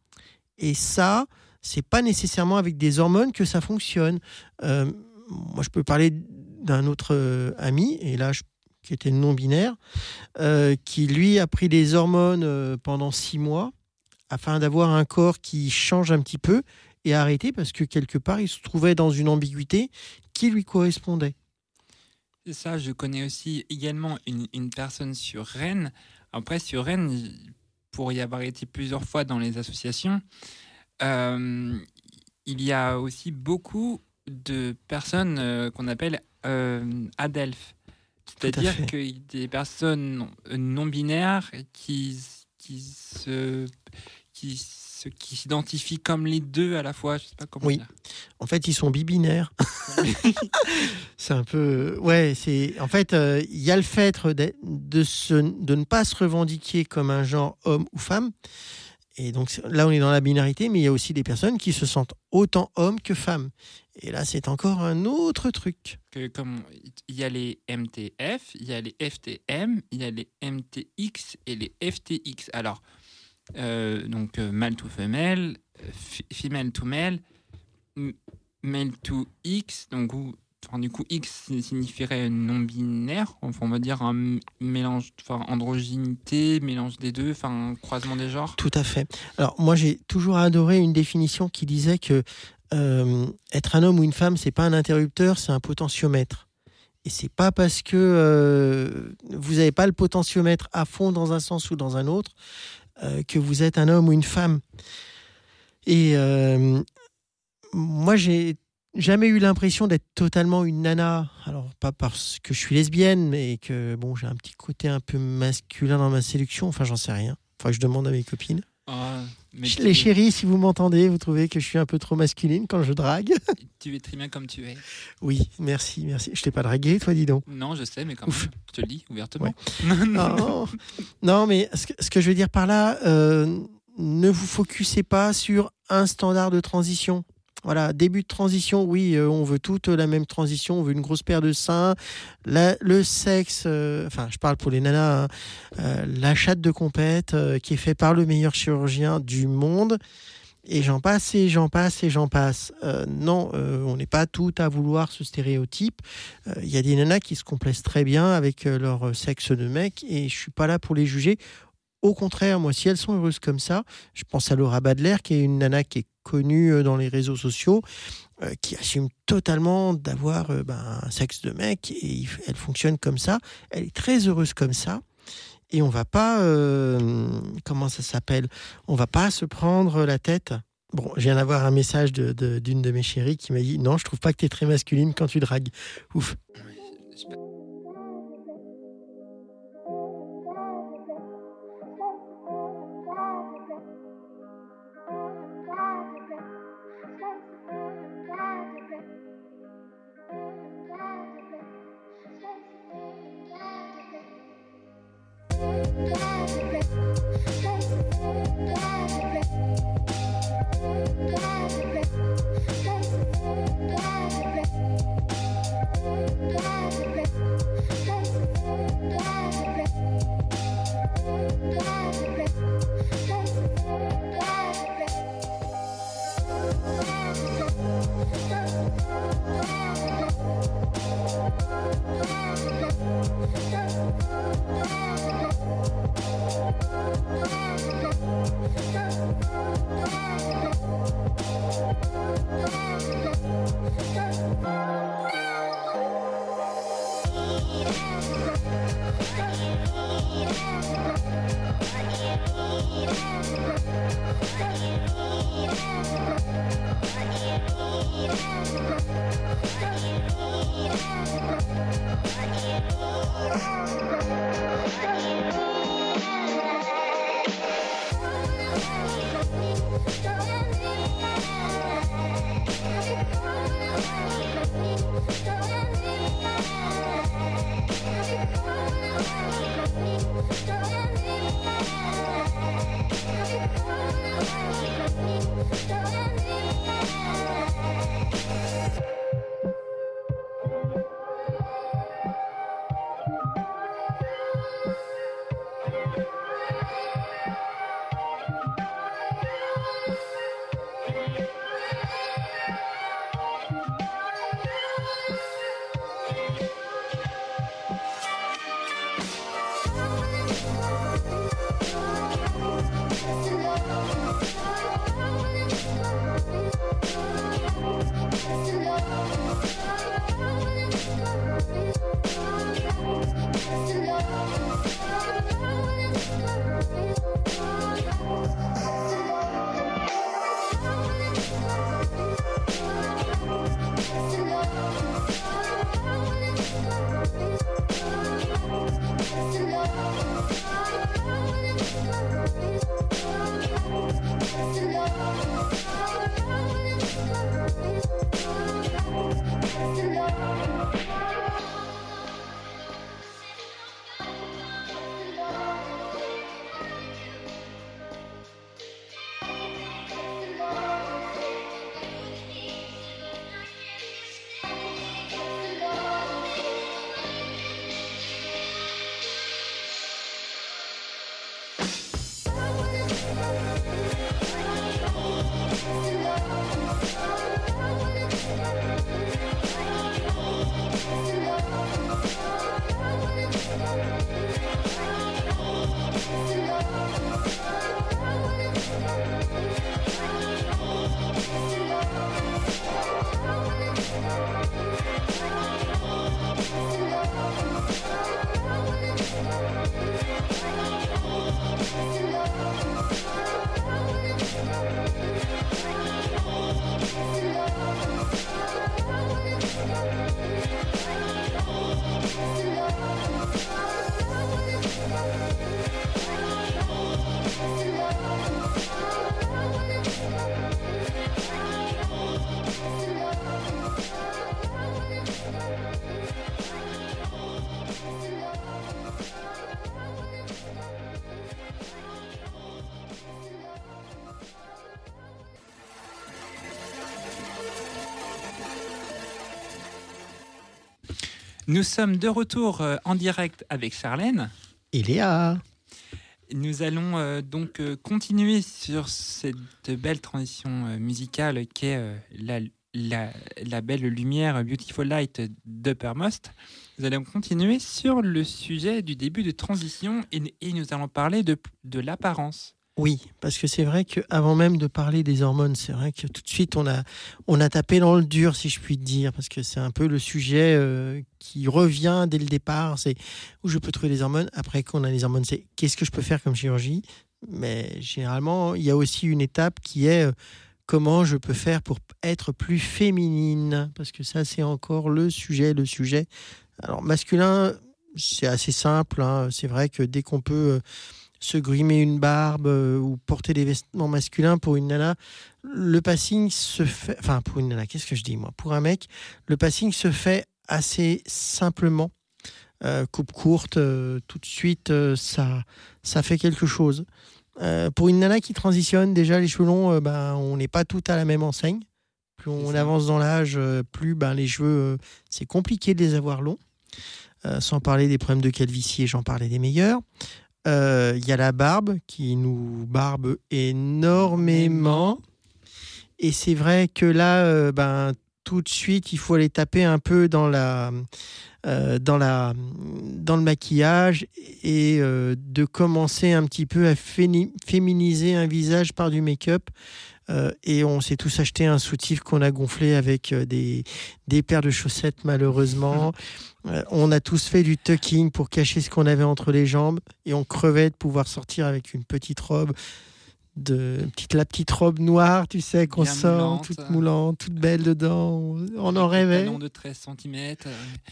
Et ça, c'est pas nécessairement avec des hormones que ça fonctionne. Euh, moi, je peux parler d'un autre ami, et là, qui était non-binaire, qui lui a pris des hormones pendant six mois afin d'avoir un corps qui change un petit peu et arrêté parce que quelque part, il se trouvait dans une ambiguïté qui lui correspondait. C'est ça, je connais aussi également une, une personne sur Rennes. Après, sur Rennes, pour y avoir été plusieurs fois dans les associations, euh, il y a aussi beaucoup de personnes euh, qu'on appelle euh, adelphes. C'est-à-dire que des personnes non- non-binaires qui, qui se qui se- qui s'identifient comme les deux à la fois, je sais pas comment Oui. dire. En fait, ils sont bibinaires. c'est un peu. Ouais, c'est. En fait, euh, il y a le fait de, de, se- de ne pas se revendiquer comme un genre homme ou femme. Et donc là, on est dans la binarité, mais il y a aussi des personnes qui se sentent autant hommes que femmes. Et là, c'est encore un autre truc. que comme il y a les MTF, il y a les FTM, il y a les MTX et les FTX. Alors, euh, donc euh, mâle to femelle, female to male, male to X, donc du coup X signifierait non binaire, enfin on va dire un mélange, enfin androgynité, mélange des deux, enfin croisement des genres. Tout à fait. Alors moi j'ai toujours adoré une définition qui disait que euh, être un homme ou une femme c'est pas un interrupteur, c'est un potentiomètre. Et c'est pas parce que vous n'avez pas le potentiomètre à fond dans un sens ou dans un autre euh, que vous êtes un homme ou une femme. Et euh, moi j'ai jamais eu l'impression d'être totalement une nana. Alors pas parce que je suis lesbienne, mais que bon j'ai un petit côté un peu masculin dans ma séduction. Enfin j'en sais rien. Enfin je demande à mes copines. Ah, mais Les chéris, si vous m'entendez, vous trouvez que je suis un peu trop masculine quand je drague tu es très bien comme tu es. Oui, merci, merci. Je t'ai pas dragué, toi, dis donc. Non, je sais, mais quand Ouf. même, je te le dis ouvertement. Ouais. Non, non mais ce que, ce que je veux dire par là, euh, ne vous focussez pas sur un standard de transition. Voilà, début de transition, oui, euh, on veut toute la même transition, on veut une grosse paire de seins, le sexe, euh, enfin, je parle pour les nanas, hein, euh, la chatte de compète qui est fait par le meilleur chirurgien du monde. Et j'en passe et j'en passe et j'en passe. Non, on n'est pas tout à vouloir ce stéréotype. Il y a des nanas qui se complaisent très bien avec leur sexe de mec et je suis pas là pour les juger. Au contraire, moi, si elles sont heureuses comme ça, je pense à Laura Badler, qui est une nana qui est connue euh, dans les réseaux sociaux, euh, qui assume totalement d'avoir euh, ben, un sexe de mec et elle fonctionne comme ça. Elle est très heureuse comme ça. Et on va pas, comment ça s'appelle? On va pas se prendre la tête. Bon, je viens d'avoir un message de- de- d'une de, mes chéries qui m'a dit non, je trouve pas que tu es très masculine quand tu dragues. Ouf. Nous sommes de retour euh, en direct avec Charlène. Et Léa Nous allons euh, donc euh, continuer sur cette belle transition musicale qu'est la, la, la belle lumière Beautiful Light d'Uppermost. Nous allons continuer sur le sujet du début de transition et, et nous allons parler de, de l'apparence. Oui, parce que c'est vrai qu'avant même de parler des hormones, c'est vrai que tout de suite on a, on a tapé dans le dur, si je puis te dire, parce que c'est un peu le sujet euh, qui revient dès le départ. C'est où je peux trouver les hormones. Après qu'on a les hormones, c'est qu'est-ce que je peux faire comme chirurgie. Mais généralement, il y a aussi une étape qui est euh, comment je peux faire pour être plus féminine, parce que ça c'est encore le sujet, le sujet. Alors masculin, c'est assez simple. hein. C'est vrai que dès qu'on peut euh, se grimer une barbe euh, ou porter des vêtements masculins pour une nana, le passing se fait. Enfin, pour une nana, qu'est-ce que je dis moi? Pour un mec, le passing se fait assez simplement. Euh, coupe courte, euh, tout de suite, ça, ça fait quelque chose. Pour une nana qui transitionne, déjà les cheveux longs, ben, on n'est pas tout à la même enseigne. Plus on avance dans l'âge, plus ben, les cheveux, c'est compliqué de les avoir longs. Euh, sans parler des problèmes de calvitie, j'en parlais des meilleurs. Euh, Il y a la barbe qui nous barbe énormément. Et c'est vrai que là, euh, ben, tout de suite, il faut aller taper un peu dans la, euh, dans la, dans le maquillage et euh, de commencer un petit peu à féminiser un visage par du make-up. Euh, et on s'est tous acheté un soutif qu'on a gonflé avec euh, des, des paires de chaussettes, malheureusement. Euh, on a tous fait du tucking pour cacher ce qu'on avait entre les jambes et on crevait de pouvoir sortir avec une petite robe de petite la petite robe noire tu sais qu'on sort moulante. toute moulante toute belle dedans on, en un rêvait talon de 13 cm.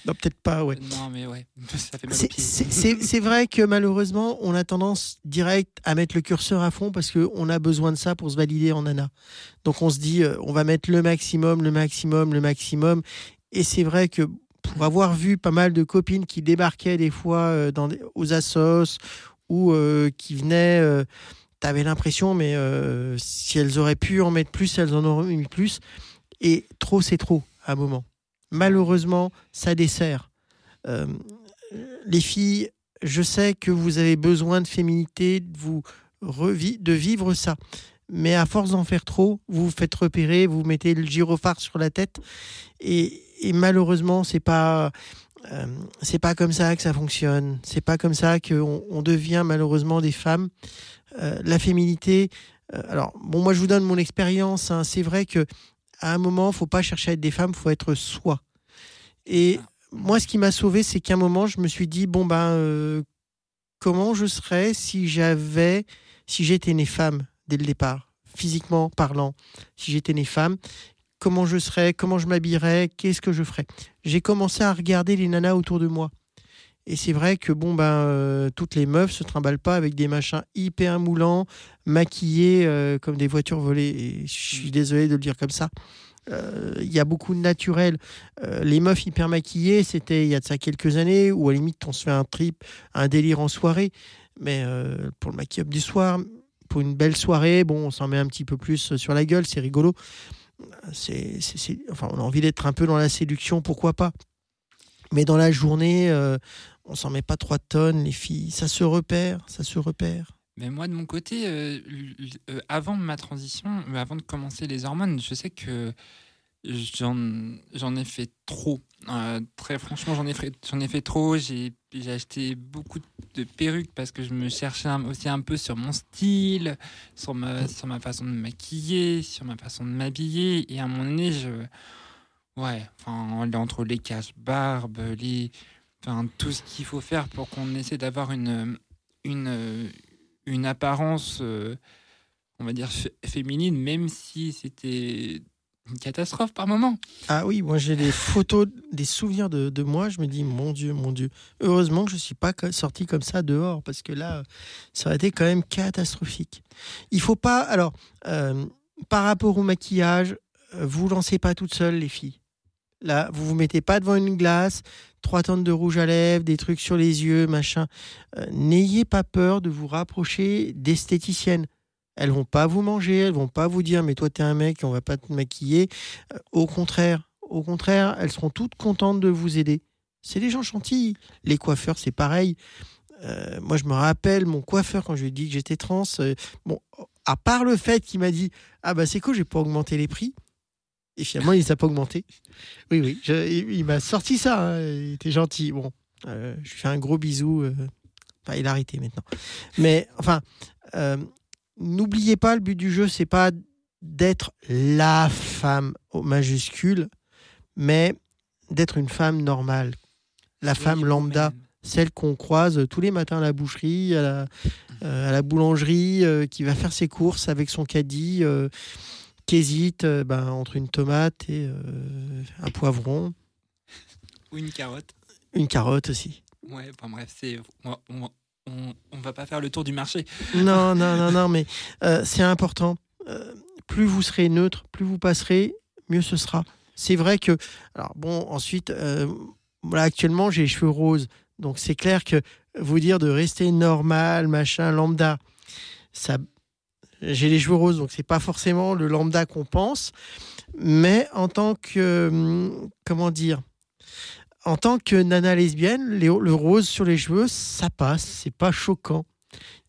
non peut-être pas ouais Non, mais ouais, ça fait mal c'est vrai que malheureusement, on a tendance direct à mettre le curseur à fond parce qu'on a besoin de ça pour se valider en nana. Donc on se dit, euh, on va mettre le maximum, le maximum, le maximum. Et c'est vrai que pour avoir vu pas mal de copines qui débarquaient des fois euh, dans des- aux assos ou euh, qui venaient, euh, t'avais l'impression, mais euh, si elles auraient pu en mettre plus, elles en auraient mis plus. Et trop, c'est trop à un moment. Malheureusement, ça dessert. Les filles, je sais que vous avez besoin de féminité, de vous de vivre ça. Mais à force d'en faire trop, vous vous faites repérer, vous mettez le gyrophare sur la tête. Et, et malheureusement, c'est pas. euh, c'est pas comme ça que ça fonctionne. C'est pas comme ça qu'on on devient malheureusement des femmes. Euh, la féminité. euh, alors bon, moi je vous donne mon expérience. hein. C'est vrai que à un moment, faut pas chercher à être des femmes, faut être soi. Et moi, ce qui m'a sauvé, c'est qu'à un moment, je me suis dit bon ben, comment je serais si j'avais, si j'étais née femme dès le départ, physiquement parlant, si j'étais née femme, comment je serais, comment je m'habillerais, qu'est-ce que je ferais. J'ai commencé à regarder les nanas autour de moi. Et c'est vrai que bon ben euh, toutes les meufs se trimballent pas avec des machins hyper moulants, maquillés euh, comme des voitures volées. Et je suis désolé de le dire comme ça. Euh, Il y a beaucoup de naturel. Les meufs hyper maquillées, c'était il y a de ça quelques années, où à la limite on se fait un trip, un délire en soirée. Mais pour le make-up du soir, pour une belle soirée, bon, on s'en met un petit peu plus sur la gueule, c'est rigolo. C'est, enfin, on a envie d'être un peu dans la séduction, pourquoi pas. Mais dans la journée, euh, on s'en met pas trois tonnes, les filles. Ça se repère, ça se repère. Mais moi, de mon côté, euh, euh, avant ma transition, euh, avant de commencer les hormones, je sais que j'en ai fait trop. Euh, très franchement, j'en ai, fait- ai fait trop. J'ai acheté beaucoup de perruques parce que je me cherchais aussi un peu sur mon style, sur ma, sur ma façon de maquiller, sur ma façon de m'habiller. Et à un moment donné, je. Ouais, enfin, entre les caches-barbes, les. Enfin, tout ce qu'il faut faire pour qu'on essaie d'avoir une. une une apparence, euh, on va dire, fé- féminine, même si c'était une catastrophe par moment. Ah oui, moi j'ai des photos, des souvenirs de, de moi. Je me dis, mon Dieu, mon Dieu. Heureusement que je ne suis pas sorti comme ça dehors, parce que là, ça aurait été quand même catastrophique. Il faut pas. Alors, euh, par rapport au maquillage, euh, vous lancez pas toutes seules, les filles. Là, vous vous mettez pas devant une glace, trois tonnes de rouge à lèvres, des trucs sur les yeux, machin. Euh, N'ayez pas peur de vous rapprocher d'esthéticiennes. Elles vont pas vous manger, elles vont pas vous dire mais toi t'es un mec, on va pas te maquiller. Euh, au contraire, au contraire, elles seront toutes contentes de vous aider. C'est des gens gentils. Les coiffeurs, c'est pareil. euh, moi, je me rappelle mon coiffeur quand je lui ai dit que j'étais trans. euh, à part le fait qu'il m'a dit Ah, bah c'est cool, j'ai pas augmenté les prix. Et finalement, il les a pas augmenté. Oui, oui, il, m'a sorti ça. hein, il était gentil. Bon, je lui fais un gros bisou. Enfin, il a arrêté maintenant. Mais enfin, n'oubliez pas, le but du jeu, c'est pas d'être la femme au majuscule, mais d'être une femme normale. La femme lambda, celle qu'on croise tous les matins à la boucherie, à la, euh, à la boulangerie, euh, qui va faire ses courses avec son caddie, euh, qui hésite euh, ben, entre une tomate et un poivron, Ou une carotte. une carotte aussi. Ouais, enfin bref, c'est. On, on, on- on va pas faire le tour du marché. Non, non, non, non, mais euh, c'est important. Euh, plus vous serez neutre, plus vous passerez, mieux ce sera. C'est vrai que, alors bon, ensuite, euh, voilà, actuellement j'ai les cheveux roses, donc c'est clair que vous dire de rester normal, machin, lambda, ça, j'ai les cheveux roses, donc c'est pas forcément le lambda qu'on pense, mais en tant que, hum, comment dire, en tant que nana lesbienne, les- le rose sur les cheveux, ça passe, c'est pas choquant.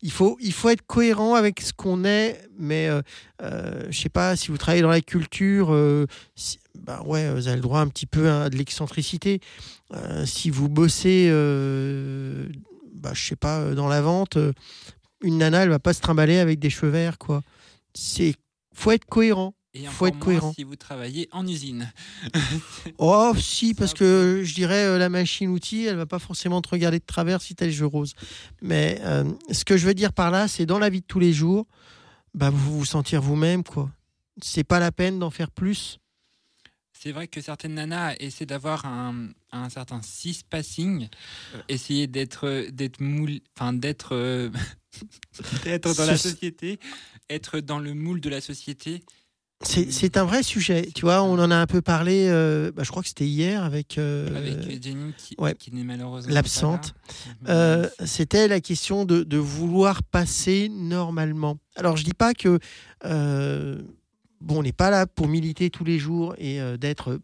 Il faut, il faut être cohérent avec ce qu'on est, mais euh, euh, je sais pas si vous travaillez dans la culture, euh, bah ouais, vous avez le droit un petit peu à de l'excentricité. Euh, si vous bossez, euh, bah, je sais pas, dans la vente, une nana, elle va pas se trimballer avec des cheveux verts, quoi. C'est, faut être cohérent. Et Faut être cohérent. si vous travaillez en usine. Oh, si, parce que je dirais euh, la machine-outil, elle va pas forcément te regarder de travers si tu as les cheveux roses. Mais euh, ce que je veux dire par là, c'est dans la vie de tous les jours, bah, vous vous sentir vous-même, quoi. C'est pas la peine d'en faire plus. C'est vrai que certaines nanas essaient d'avoir un, un certain cis passing, euh, essayer d'être d'être moule, enfin d'être euh, d'être dans la société, être dans le moule de la société. C'est un vrai sujet. Tu vois, on en a un peu parlé, euh, bah, je crois que c'était hier avec, euh, avec Jenny qui, ouais. qui n'est malheureusement l'absente. Euh, c'était la question de, de vouloir passer normalement. Alors, je dis pas que euh, bon, on n'est pas là pour militer tous les jours et euh, d'être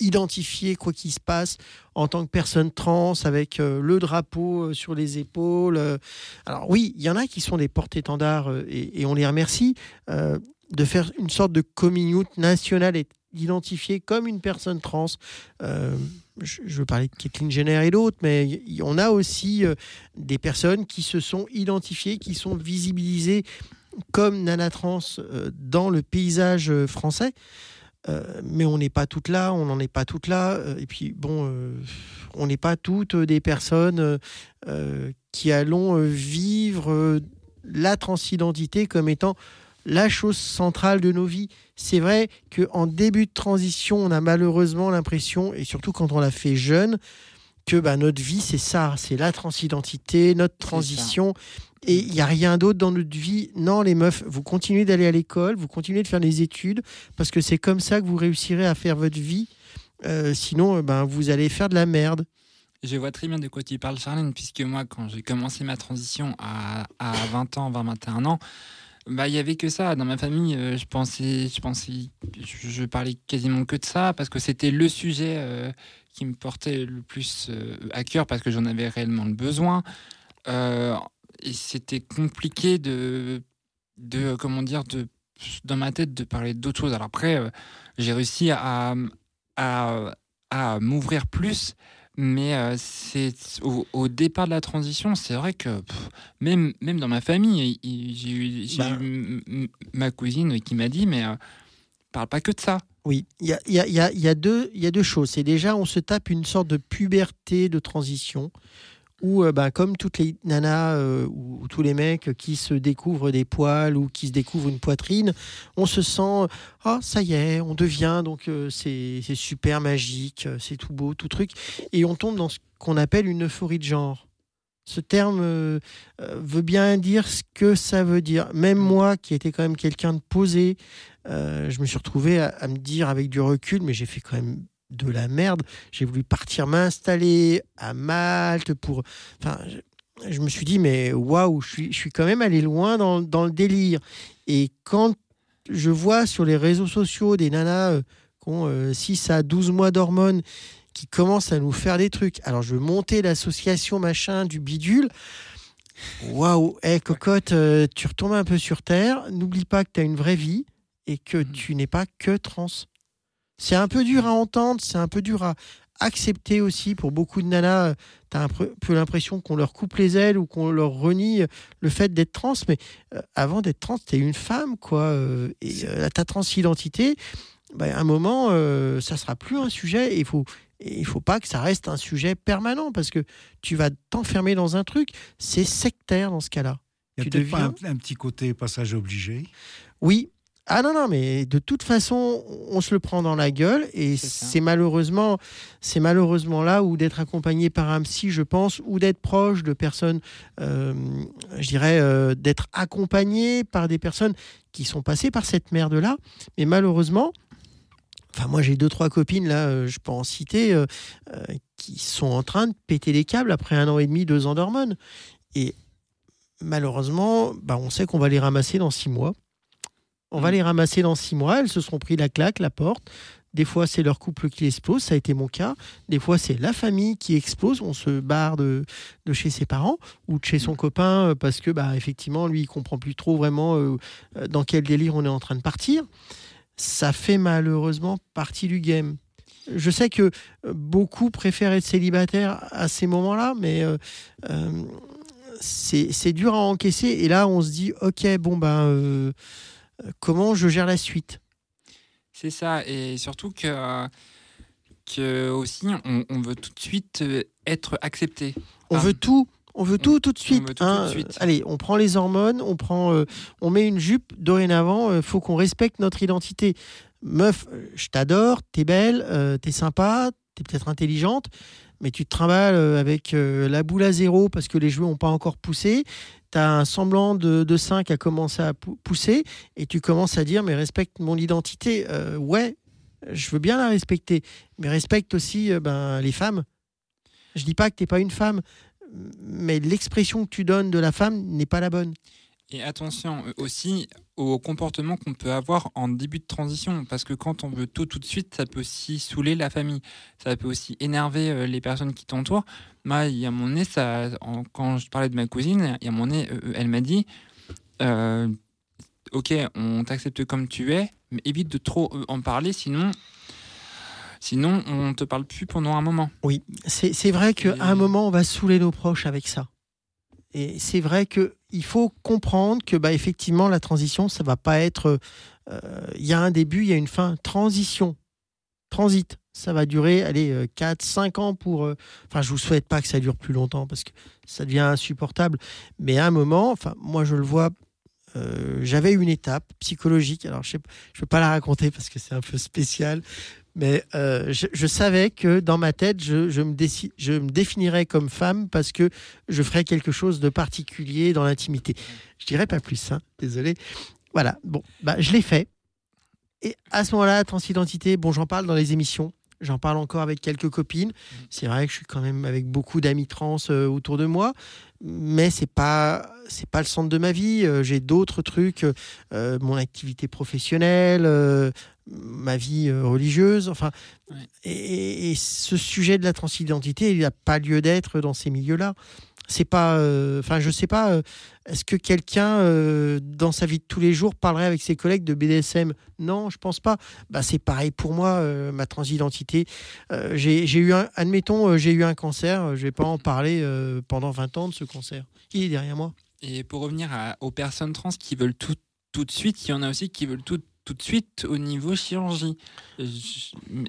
identifié quoi qu'il se passe en tant que personne trans avec euh, le drapeau euh, sur les épaules. euh. Alors oui, il y en a qui sont des porte-étendards euh, et, et on les remercie euh, de faire une sorte de coming out national et d'identifier comme une personne trans. Euh, je, veux parler de Kathleen Jenner et d'autres, mais on a aussi euh, des personnes qui se sont identifiées, qui sont visibilisées comme nana trans euh, dans le paysage français. Mais on n'est pas toutes là, on n'en est pas toutes là. et puis, bon, on n'est pas toutes des personnes qui allons vivre la transidentité comme étant la chose centrale de nos vies. C'est vrai qu'en début de transition, on a malheureusement l'impression, et surtout quand on l'a fait jeune, que bah, notre vie, c'est ça, c'est la transidentité, notre transition. Et il n'y a rien d'autre dans notre vie. Non, les meufs, vous continuez d'aller à l'école, vous continuez de faire les études, parce que c'est comme ça que vous réussirez à faire votre vie. Euh, sinon, euh, ben, vous allez faire de la merde. Je vois très bien de quoi tu parles, Charlène, puisque moi, quand j'ai commencé ma transition à, à 20 ans, 20, 21 ans, bah, il y avait que ça. Dans ma famille, euh, je pensais, je pensais, je, parlais quasiment que de ça, parce que c'était le sujet euh, qui me portait le plus euh, à cœur, parce que j'en avais réellement le besoin. Et c'était compliqué de, de, comment dire, dans ma tête, de parler d'autres choses. Alors après, j'ai réussi à, à m'ouvrir plus. Mais euh, c'est au, au départ de la transition, c'est vrai que pff, même, même dans ma famille, il- j'ai eu, j'ai Bah. eu ma cousine qui m'a dit, mais euh, parle pas que de ça. Oui, il y a, y a- y a- y a deux choses. C'est déjà, on se tape une sorte de puberté de transition où, euh, bah, comme toutes les nanas euh, ou, ou tous les mecs qui se découvrent des poils ou qui se découvrent une poitrine, on se sent, oh, ça y est, on devient, donc euh, c'est super magique, euh, c'est tout beau, tout truc. Et on tombe dans ce qu'on appelle une euphorie de genre. Ce terme euh, euh, veut bien dire ce que ça veut dire. Même moi, qui étais quand même quelqu'un de posé, euh, je me suis retrouvé à, à me dire avec du recul, mais j'ai fait quand même de la merde. J'ai voulu partir m'installer à Malte pour. Enfin, je, je me suis dit, mais waouh, je suis, je suis quand même allé loin dans, dans le délire. Et quand je vois sur les réseaux sociaux des nanas euh, qui ont euh, 6 à 12 mois d'hormones, qui commence à nous faire des trucs. Alors, je veux monter l'association machin du bidule. Waouh, hé cocotte, euh, tu retombes un peu sur terre. N'oublie pas que tu as une vraie vie et que Mhm. tu n'es pas que trans. C'est un peu dur à entendre, c'est un peu dur à accepter aussi pour beaucoup de nanas. Tu as un peu l'impression qu'on leur coupe les ailes ou qu'on leur renie euh, le fait d'être trans. Mais euh, avant d'être trans, tu es une femme, quoi. euh, et ta transidentité, bah, à un moment, euh, ça sera plus un sujet. et Il faut. Il faut pas que ça reste un sujet permanent parce que tu vas t'enfermer dans un truc. C'est sectaire dans ce cas-là. Il y a pas deviens- un, un petit côté passage obligé? Oui. Ah non, non, mais de toute façon, on se le prend dans la gueule et C'est malheureusement, c'est malheureusement là où d'être accompagné par un psy, je pense, ou d'être proche de personnes, euh, je dirais, euh, d'être accompagné par des personnes qui sont passées par cette merde-là. Mais malheureusement, enfin moi j'ai deux, trois copines, là, euh, je peux en citer, euh, qui sont en train de péter les câbles après un an et demi, deux ans d'hormones. Et malheureusement, bah, on sait qu'on va les ramasser dans six mois. On va Mhm. les ramasser dans six mois. Elles se seront pris la claque, la porte. Des fois, c'est leur couple qui explose. Ça a été mon cas. Des fois, c'est la famille qui explose. On se barre de, de chez ses parents ou de chez son copain euh, parce que, bah, effectivement, lui, il comprend plus trop vraiment euh, euh, dans quel délire on est en train de partir. Ça fait malheureusement partie du game. Je sais que beaucoup préfèrent être célibataires à ces moments-là, mais euh, euh, c'est dur à encaisser. Et là, on se dit, ok, bon, ben, comment je gère la suite? C'est ça, et surtout que, que aussi, on, on veut tout de suite euh, être accepté. On veut tout. On veut tout tout de suite. tout hein. tout de suite. Allez, on prend les hormones, on prend, euh, on met une jupe. Dorénavant, il faut qu'on respecte notre identité. Meuf, euh, je t'adore, t'es belle, euh, t'es sympa, t'es peut-être intelligente, mais tu te trimbales euh, avec euh, la boule à zéro parce que les cheveux n'ont pas encore poussé. T'as un semblant de, de sein qui a commencé à pou- pousser et tu commences à dire mais respecte mon identité. Euh, ouais, je veux bien la respecter, mais respecte aussi ben, les femmes. Je dis pas que t'es pas une femme, mais l'expression que tu donnes de la femme n'est pas la bonne. Et attention euh, aussi au comportement qu'on peut avoir en début de transition, parce que quand on veut tout tout de suite, ça peut aussi saouler la famille, ça peut aussi énerver euh, les personnes qui t'entourent. Moi, il y a mon nez, ça, en- quand je parlais de ma cousine, il y a mon nez, euh, elle m'a dit, euh, ok, on t'accepte comme tu es, mais évite de trop en parler, sinon, sinon on te parle plus pendant un moment. Oui, c'est vrai qu'à un moment, on va saouler nos proches avec ça. Et c'est vrai qu'il faut comprendre que, bah, effectivement, la transition, ça va pas être. euh, Il y a un début, il y a une fin. Transition, transit, ça va durer, allez, 4, 5 ans pour. euh, Enfin, je vous souhaite pas que ça dure plus longtemps parce que ça devient insupportable. Mais à un moment, enfin, moi, je le vois. euh, J'avais une étape psychologique. Alors, je ne veux pas la raconter parce que c'est un peu spécial. Mais euh, je, je savais que dans ma tête, je, je me je me définirais comme femme parce que je ferais quelque chose de particulier dans l'intimité. Je dirais pas plus, hein, désolé. Voilà, bon, bah, je l'ai fait. Et à ce moment-là, transidentité, bon, j'en parle dans les émissions. J'en parle encore avec quelques copines. C'est vrai que je suis quand même avec beaucoup d'amis trans euh, autour de moi, mais c'est pas c'est pas le centre de ma vie. Euh, J'ai d'autres trucs, euh, mon activité professionnelle, ma vie religieuse. Enfin, Ouais. et, et ce sujet de la transidentité, il n'a pas lieu d'être dans ces milieux-là. C'est pas, enfin, je sais pas. Est-ce que quelqu'un euh, dans sa vie de tous les jours parlerait avec ses collègues de BDSM Non, je pense pas. Bah, c'est pareil pour moi, euh, ma transidentité. Euh, j'ai eu admettons, j'ai eu un cancer. Je vais pas en parler pendant 20 ans de ce cancer. Il est derrière moi? Et pour revenir aux personnes trans qui veulent tout tout de suite, il y en a aussi qui veulent tout tout de suite au niveau chirurgie.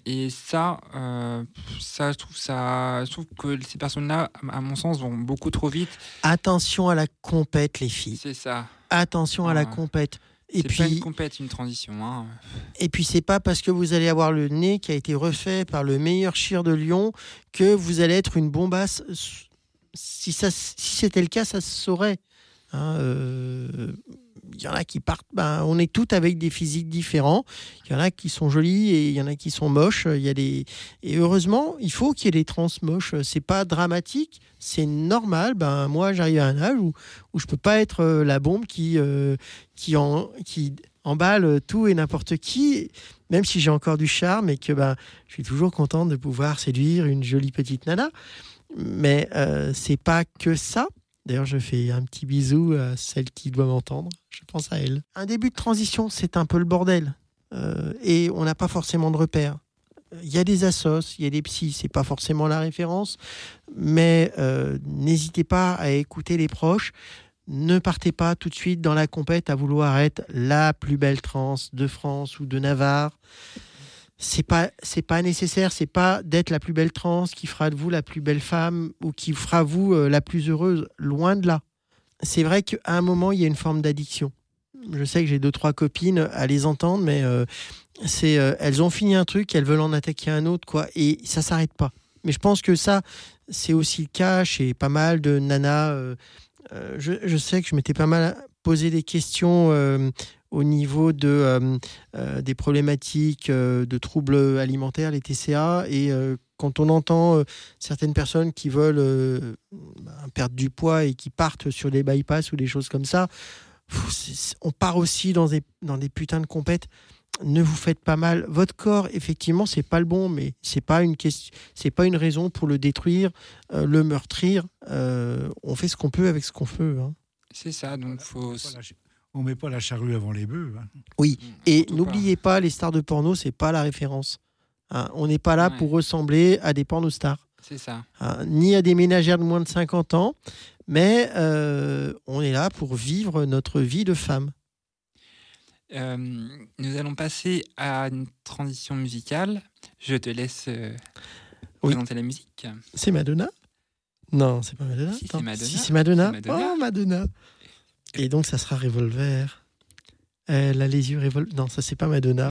Et ça, euh, ça, je trouve ça, je trouve que ces personnes-là, à mon sens, vont beaucoup trop vite. Attention à la compète, les filles. C'est ça. Attention à la compète. Et pas puis, une compète, une transition. hein. Et puis c'est pas parce que vous allez avoir le nez qui a été refait par le meilleur chir de Lyon que vous allez être une bombasse. Si, ça, si c'était le cas, ça se saurait. Hein, euh, Il y en a qui partent. Ben, on est toutes avec des physiques différents. Il y en a qui sont jolies et il y en a qui sont moches. Il y a des et heureusement, il faut qu'il y ait des trans moches. C'est pas dramatique, c'est normal. Ben moi, j'arrive à un âge où où je peux pas être euh, la bombe qui euh, qui en qui emballe tout et n'importe qui, même si j'ai encore du charme et que ben, je suis toujours contente de pouvoir séduire une jolie petite nana. Mais euh, c'est pas que ça. D'ailleurs, je fais un petit bisou à celle qui doit m'entendre. Je pense à elle. Un début de transition, c'est un peu le bordel. Euh, et on n'a pas forcément de repères. Il y a des assos, il y a des psys, c'est pas forcément la référence, mais euh, n'hésitez pas à écouter les proches. Ne partez pas tout de suite dans la compète à vouloir être la plus belle trans de France ou de Navarre. C'est pas c'est pas nécessaire, c'est pas d'être la plus belle trans qui fera de vous la plus belle femme ou qui fera vous euh, la plus heureuse, loin de là. C'est vrai qu'à un moment il y a une forme d'addiction. Je sais que j'ai deux trois copines à les entendre mais euh, c'est euh, elles ont fini un truc, elles veulent en attaquer un autre quoi et ça s'arrête pas. Mais je pense que ça c'est aussi le cas chez pas mal de nanas je, je sais que je m'étais pas mal posé des questions au niveau de, euh, euh, des problématiques euh, de troubles alimentaires, les TCA. Et euh, quand on entend euh, certaines personnes qui veulent euh, bah, perdre du poids et qui partent sur des bypass ou des choses comme ça, on part aussi dans des, dans des putains de compètes. Ne vous faites pas mal. Votre corps, effectivement, c'est pas le bon, mais c'est pas une question, c'est pas une raison pour le détruire, euh, le meurtrir. Euh, on fait ce qu'on peut avec ce qu'on peut. hein. C'est ça, donc faut. La ch- On met pas la charrue avant les bœufs. hein. Oui, et Surtout pas. n'oubliez pas, les stars de porno, c'est pas la référence. Hein, on n'est pas là Ouais. pour ressembler à des pornostars, C'est ça. hein, ni à des ménagères de moins de 50 ans, mais euh, on est là pour vivre notre vie de femme. Euh, nous allons passer à une transition musicale. Je te laisse euh, Oui. présenter la musique. C'est Madonna? Non, c'est pas Madonna. Si, c'est Madonna. si, Madonna. Oh, Madonna. Et donc, ça sera Revolver. Elle a les yeux révol... Non, ça, c'est pas Madonna.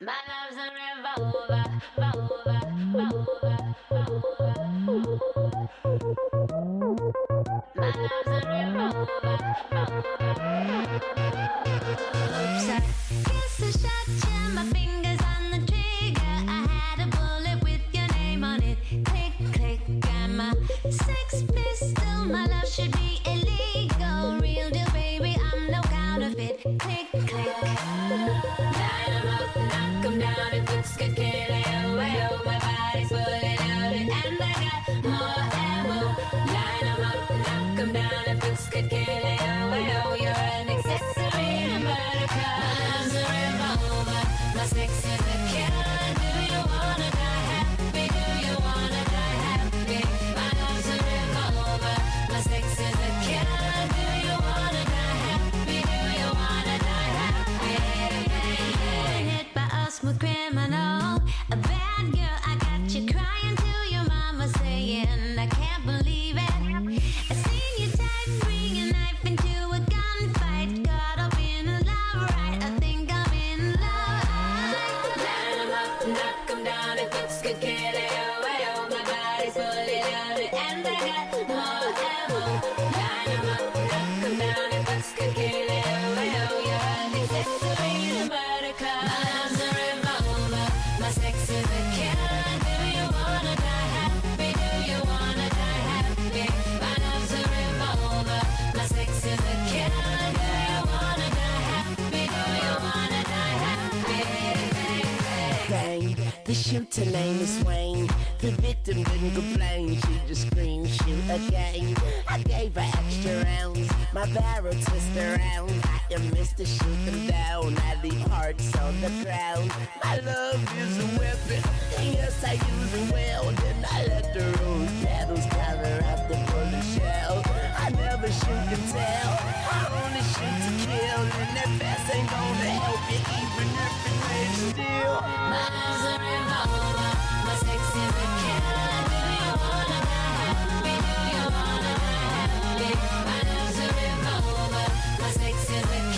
The shooter name is Wayne. The victim didn't complain, she just screamed, shoot again. I gave her extra rounds, my barrel twist around. I am Mr. Shoot them down, I leave hearts on the ground. My love is a weapon, and yes, I use it well. Then I let the rose petals cover up the bullet shell. I never shoot to tell, I only shoot to kill. And that fast ain't gonna help you, even if it lays still. My love's a revolver, my sex is a killer. Do you wanna die happy? Do you wanna die happy? My love's a revolver, my sex is a killer.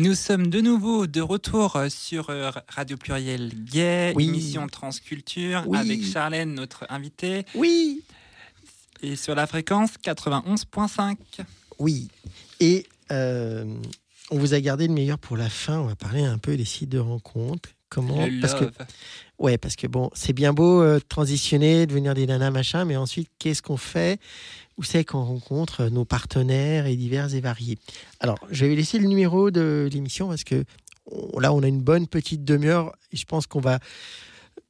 Nous sommes de nouveau de retour euh, sur euh, Radio Pluriel Gay, Oui. émission Transculture, Oui. avec Charlène, notre invitée, Oui, et sur la fréquence 91.5. oui. Et euh, on vous a gardé le meilleur pour la fin. On va parler un peu des sites de rencontres. Comment Le Parce que. Ouais, parce que bon, c'est bien beau euh, transitionner, devenir des nanas, machin, mais ensuite, qu'est-ce qu'on fait? Où c'est qu'on rencontre nos partenaires et divers et variés Alors, je vais laisser le numéro de l'émission parce que là, on a une bonne petite demi-heure et je pense qu'on va.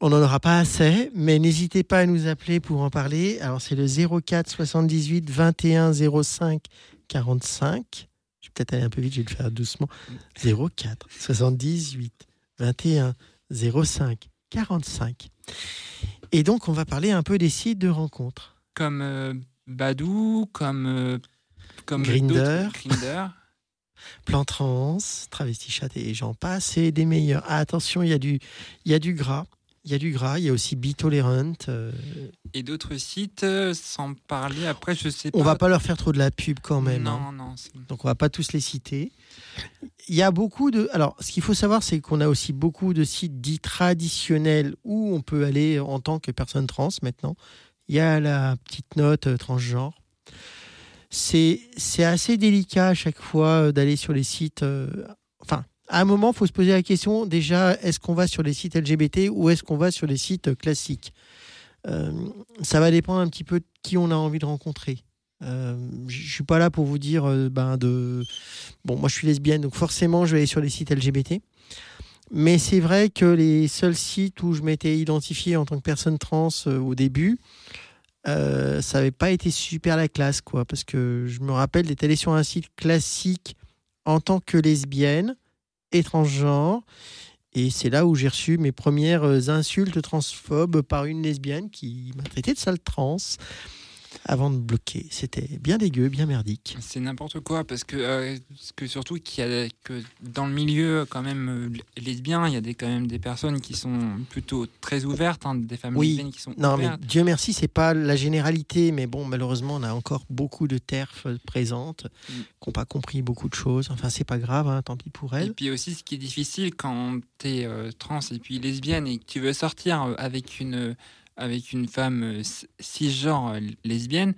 On n'en aura pas assez, mais n'hésitez pas à nous appeler pour en parler. Alors, c'est le 04 78 21 05 45. Je vais peut-être aller un peu vite, je vais le faire doucement. 04 78 21 05 45. Et donc, on va parler un peu des sites de rencontres. Comme euh, Badou, comme, euh, comme Grindr. d'autres- Grindr. Plan trans, travesti chat et j'en passe, et des meilleurs. Ah, attention, il y, a du- y a du gras. Il y a du gras, il y a aussi Bitolerant. euh, et d'autres sites, euh, sans parler. Après, je sais pas. on va pas leur faire trop de la pub quand même. hein. Non, non. c'est- Donc on va pas tous les citer. Il y a beaucoup de. Alors, ce qu'il faut savoir, c'est qu'on a aussi beaucoup de sites dits traditionnels où on peut aller en tant que personne trans maintenant. Il y a la petite note euh, transgenre. C'est assez délicat à chaque fois euh, d'aller sur les sites. euh, Enfin, à un moment, il faut se poser la question déjà est-ce qu'on va sur les sites LGBT ou est-ce qu'on va sur les sites classiques? Ça va dépendre un petit peu de qui on a envie de rencontrer. Euh, je suis pas là pour vous dire ben de bon moi je suis lesbienne donc forcément je vais aller sur les sites LGBT mais c'est vrai que les seuls sites où je m'étais identifié en tant que personne trans euh, au début euh, ça n'avait pas été super la classe quoi. Parce que je me rappelle d'être allé sur un site classique en tant que lesbienne et transgenre. Et c'est là où j'ai reçu mes premières euh, insultes transphobes par une lesbienne qui m'a traité de sale trans avant de bloquer. C'était bien dégueu, bien merdique. C'est n'importe quoi parce que, euh, parce que surtout qu'il y a que dans le milieu quand même euh, lesbien, il y a des, quand même des personnes qui sont plutôt très ouvertes, hein, des femmes Oui. lesbiennes qui sont Non, mais ouvertes. Dieu merci, c'est pas la généralité, mais bon, malheureusement, on a encore beaucoup de terfs présentes Mm. qui n'ont pas compris beaucoup de choses. Enfin, c'est pas grave, hein, tant pis pour Et elles. puis aussi, ce qui est difficile quand tu es trans et puis lesbienne et que tu veux sortir euh, avec une, avec une femme euh, cisgenre euh, lesbienne,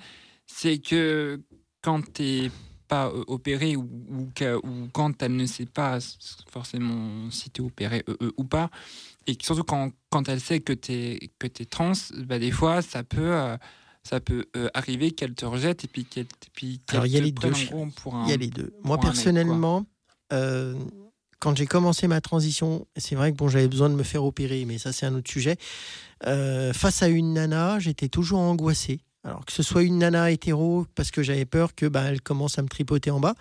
c'est que quand tu pas euh, opéré ou, ou, que- ou quand elle ne sait pas forcément si tu es opéré euh, euh, ou pas, et surtout quand, quand elle sait que tu es, que es trans, bah, des fois, ça peut, euh, ça peut euh, arriver qu'elle te rejette et puis qu'elle a te prenne en gros pour un... Il y a les deux. Moi, personnellement, euh, quand j'ai commencé ma transition, c'est vrai que bon, j'avais besoin de me faire opérer, mais ça, c'est un autre sujet. Euh, face à une nana, j'étais toujours angoissé. Alors que ce soit une nana hétéro, parce que j'avais peur que bah, elle commence à me tripoter en bas.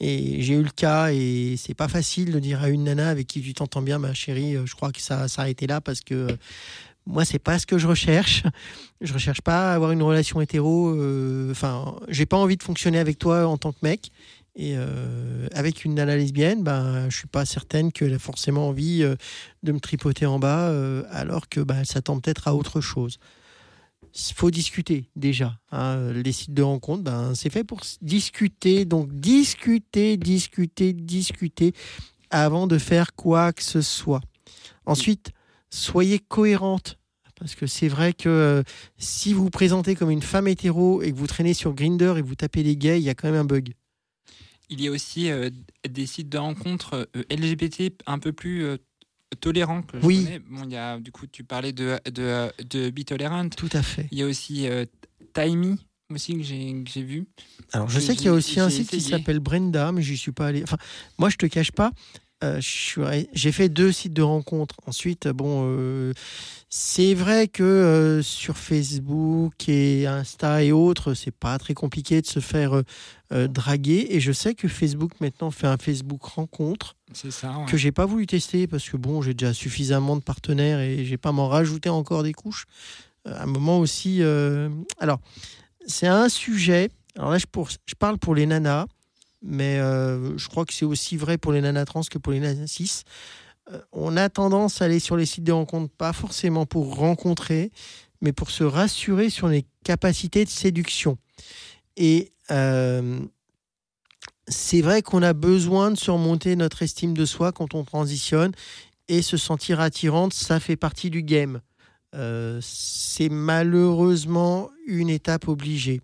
Et j'ai eu le cas, et c'est pas facile de dire à une nana avec qui tu t'entends bien, ma chérie, euh, je crois que ça va s'arrêter là parce que euh, moi, c'est pas ce que je recherche. Je recherche pas à avoir une relation hétéro. euh, Enfin, j'ai pas envie de fonctionner avec toi en tant que mec. Et euh, avec une nana lesbienne, ben, je suis pas certaine qu'elle a forcément envie euh, de me tripoter en bas, euh, alors que ben, elle s'attend peut-être à autre chose. Il faut discuter déjà. hein. Les sites de rencontres, ben, c'est fait pour discuter. Donc discuter, discuter, discuter avant de faire quoi que ce soit. Ensuite, soyez cohérente. Parce que c'est vrai que si vous vous présentez comme une femme hétéro et que vous traînez sur Grinder et que vous tapez les gays, il y a quand même un bug. Il y a aussi euh, des sites de rencontres euh, LGBT un peu plus euh, tolérants que je Oui. connais. Bon, il y a, du coup, tu parlais de, de, de. Tout à fait. Il y a aussi Timey aussi que j'ai vu. Alors, je sais qu'il y a aussi un site qui s'appelle Brenda, mais j'y suis pas allé. Enfin, moi, je te cache pas. euh, J'ai fait deux sites de rencontres. Ensuite, bon, euh, c'est vrai que euh, sur Facebook et Insta et autres, c'est pas très compliqué de se faire euh, euh, draguer. Et je sais que Facebook maintenant fait un Facebook rencontre ça. ouais. que j'ai pas voulu tester parce que bon, j'ai déjà suffisamment de partenaires et j'ai pas m'en rajouter encore des couches. Euh, À un moment aussi, alors c'est un sujet. Alors là, je, pour- je parle pour les nanas, mais je crois que c'est aussi vrai pour les nanas trans que pour les nanas cis. Euh, on a tendance à aller sur les sites de rencontres, pas forcément pour rencontrer, mais pour se rassurer sur les capacités de séduction. Et euh, c'est vrai qu'on a besoin de surmonter notre estime de soi quand on transitionne et se sentir attirante, ça fait partie du game. Euh, c'est malheureusement une étape obligée.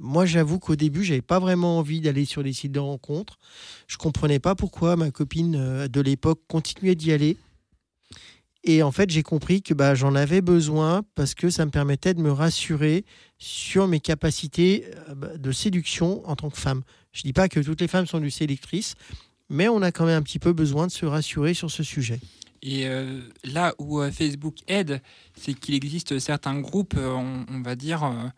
Moi, j'avoue qu'au début, j'avais pas vraiment envie d'aller sur les sites de rencontres. Je comprenais pas pourquoi ma copine euh, de l'époque continuait d'y aller. Et en fait, j'ai compris que bah, j'en avais besoin parce que ça me permettait de me rassurer sur mes capacités euh, bah, de séduction en tant que femme. Je dis pas que toutes les femmes sont du sélectrices, mais on a quand même un petit peu besoin de se rassurer sur ce sujet. Et euh, là où Facebook aide, c'est qu'il existe certains groupes, on va dire.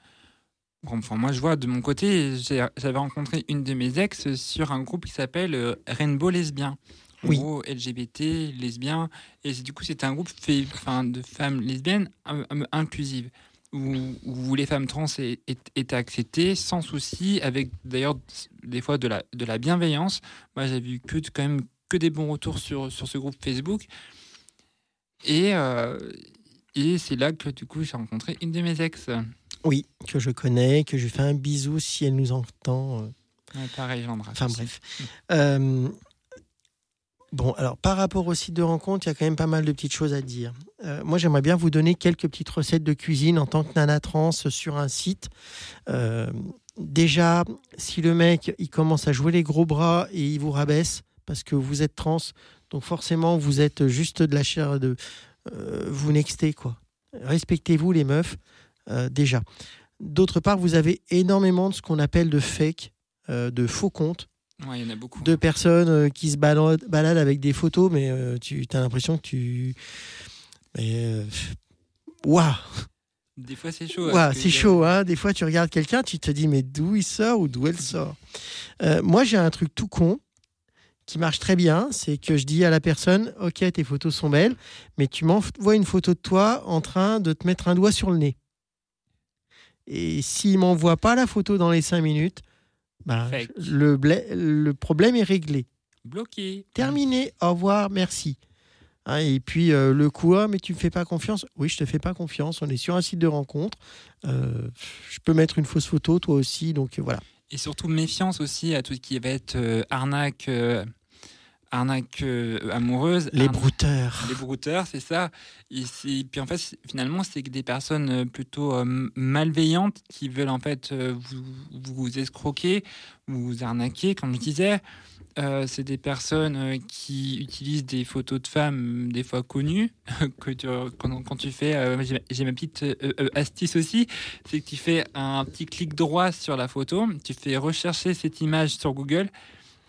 Enfin, moi, je vois de mon côté, j'avais rencontré une de mes ex sur un groupe qui s'appelle euh, Rainbow Lesbien. En Oui. gros, LGBT, lesbien. Et du coup, c'est un groupe fait, enfin, de femmes lesbiennes inclusives. Où, où les femmes trans étaient acceptées sans souci, avec d'ailleurs des fois de la, de la bienveillance. Moi, j'ai vu que quand même que des bons retours sur, sur ce groupe Facebook. Et, euh, et c'est là que du coup j'ai rencontré une de mes ex. Oui, que je connais, que je lui fais un bisou si elle nous entend. euh, pareil, j'embrasse. Enfin bref. Euh, bon, alors par rapport au site de rencontre, il y a quand même pas mal de petites choses à dire. Euh, moi, j'aimerais bien vous donner quelques petites recettes de cuisine en tant que nana trans sur un site. Euh, déjà, si le mec il commence à jouer les gros bras et il vous rabaisse parce que vous êtes trans, donc forcément vous êtes juste de la chair de vous nextez quoi. Respectez-vous les meufs déjà. D'autre part, vous avez énormément de ce qu'on appelle de fake, euh, de faux comptes Ouais, il y en a beaucoup. de personnes euh, qui se baladent, baladent avec des photos, mais euh, tu as l'impression que tu. Euh, Waouh! Des fois c'est chaud. Waouh, parce que c'est chaud, hein. Des fois, tu regardes quelqu'un, tu te dis, mais d'où il sort ou d'où elle sort? Euh, Moi, j'ai un truc tout con qui marche très bien. C'est que je dis à la personne, OK, tes photos sont belles, mais tu m'envoies une photo de toi en train de te mettre un doigt sur le nez. Et s'il m'envoie pas la photo dans les cinq minutes, bah, Fake. le, problème est réglé. Bloqué. Terminé, au revoir, merci. Hein, et puis euh, le coup, ah, mais tu me fais pas confiance Oui, je te fais pas confiance. On est sur un site de rencontre. Euh, je peux mettre une fausse photo, toi aussi. Donc voilà. Et surtout méfiance aussi à tout ce qui va être euh, arnaque, arnaque euh, amoureuse. Les brouteurs. Les brouteurs, c'est ça. Et puis en fait, finalement, c'est que des personnes euh, plutôt euh, malveillantes qui veulent en fait euh, vous, vous escroquer, vous arnaquer, comme je disais. Euh, c'est des personnes qui utilisent des photos de femmes, des fois connues, que tu, quand, quand tu fais, j'ai ma petite astuce aussi, c'est que tu fais un petit clic droit sur la photo, tu fais rechercher cette image sur Google,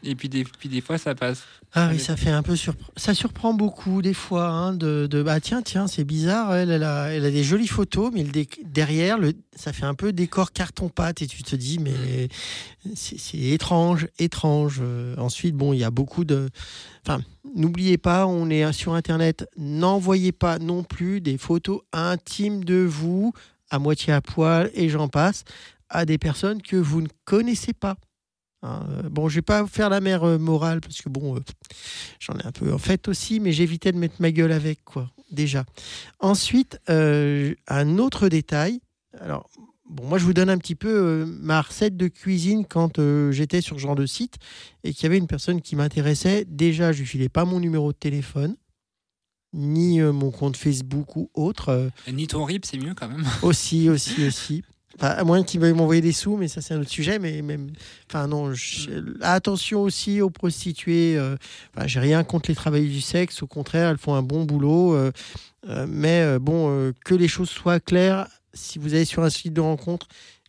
et puis des, puis des fois ça passe. Ah oui, ça fait un peu surpre- ça surprend beaucoup des fois hein, de, de bah tiens tiens c'est bizarre elle elle a, elle a des jolies photos mais le dé- derrière le ça fait un peu décor carton pâte et tu te dis mais c'est c'est étrange étrange Euh, ensuite bon il y a beaucoup de enfin n'oubliez pas on est sur internet n'envoyez pas non plus des photos intimes de vous à moitié à poil et j'en passe à des personnes que vous ne connaissez pas Hein, euh, bon, je vais pas faire la mère euh, morale parce que bon, euh, j'en ai un peu en fait aussi, mais j'évitais de mettre ma gueule avec quoi. Déjà. Ensuite, un autre détail. Alors, bon, moi je vous donne un petit peu ma recette de cuisine quand j'étais sur ce genre de site et qu'il y avait une personne qui m'intéressait. Déjà, je lui filais pas mon numéro de téléphone ni mon compte Facebook ou autre. Ni ton rip, c'est mieux quand même. aussi, aussi, aussi. Enfin, à moins qu'il veuille m'envoyer des sous, mais ça c'est un autre sujet. Mais même, enfin non. je- attention aussi aux prostituées. euh, enfin, j'ai rien contre les travailleurs du sexe. Au contraire, elles font un bon boulot. euh, euh, mais euh, bon, que les choses soient claires. Si vous allez sur un site de rencontre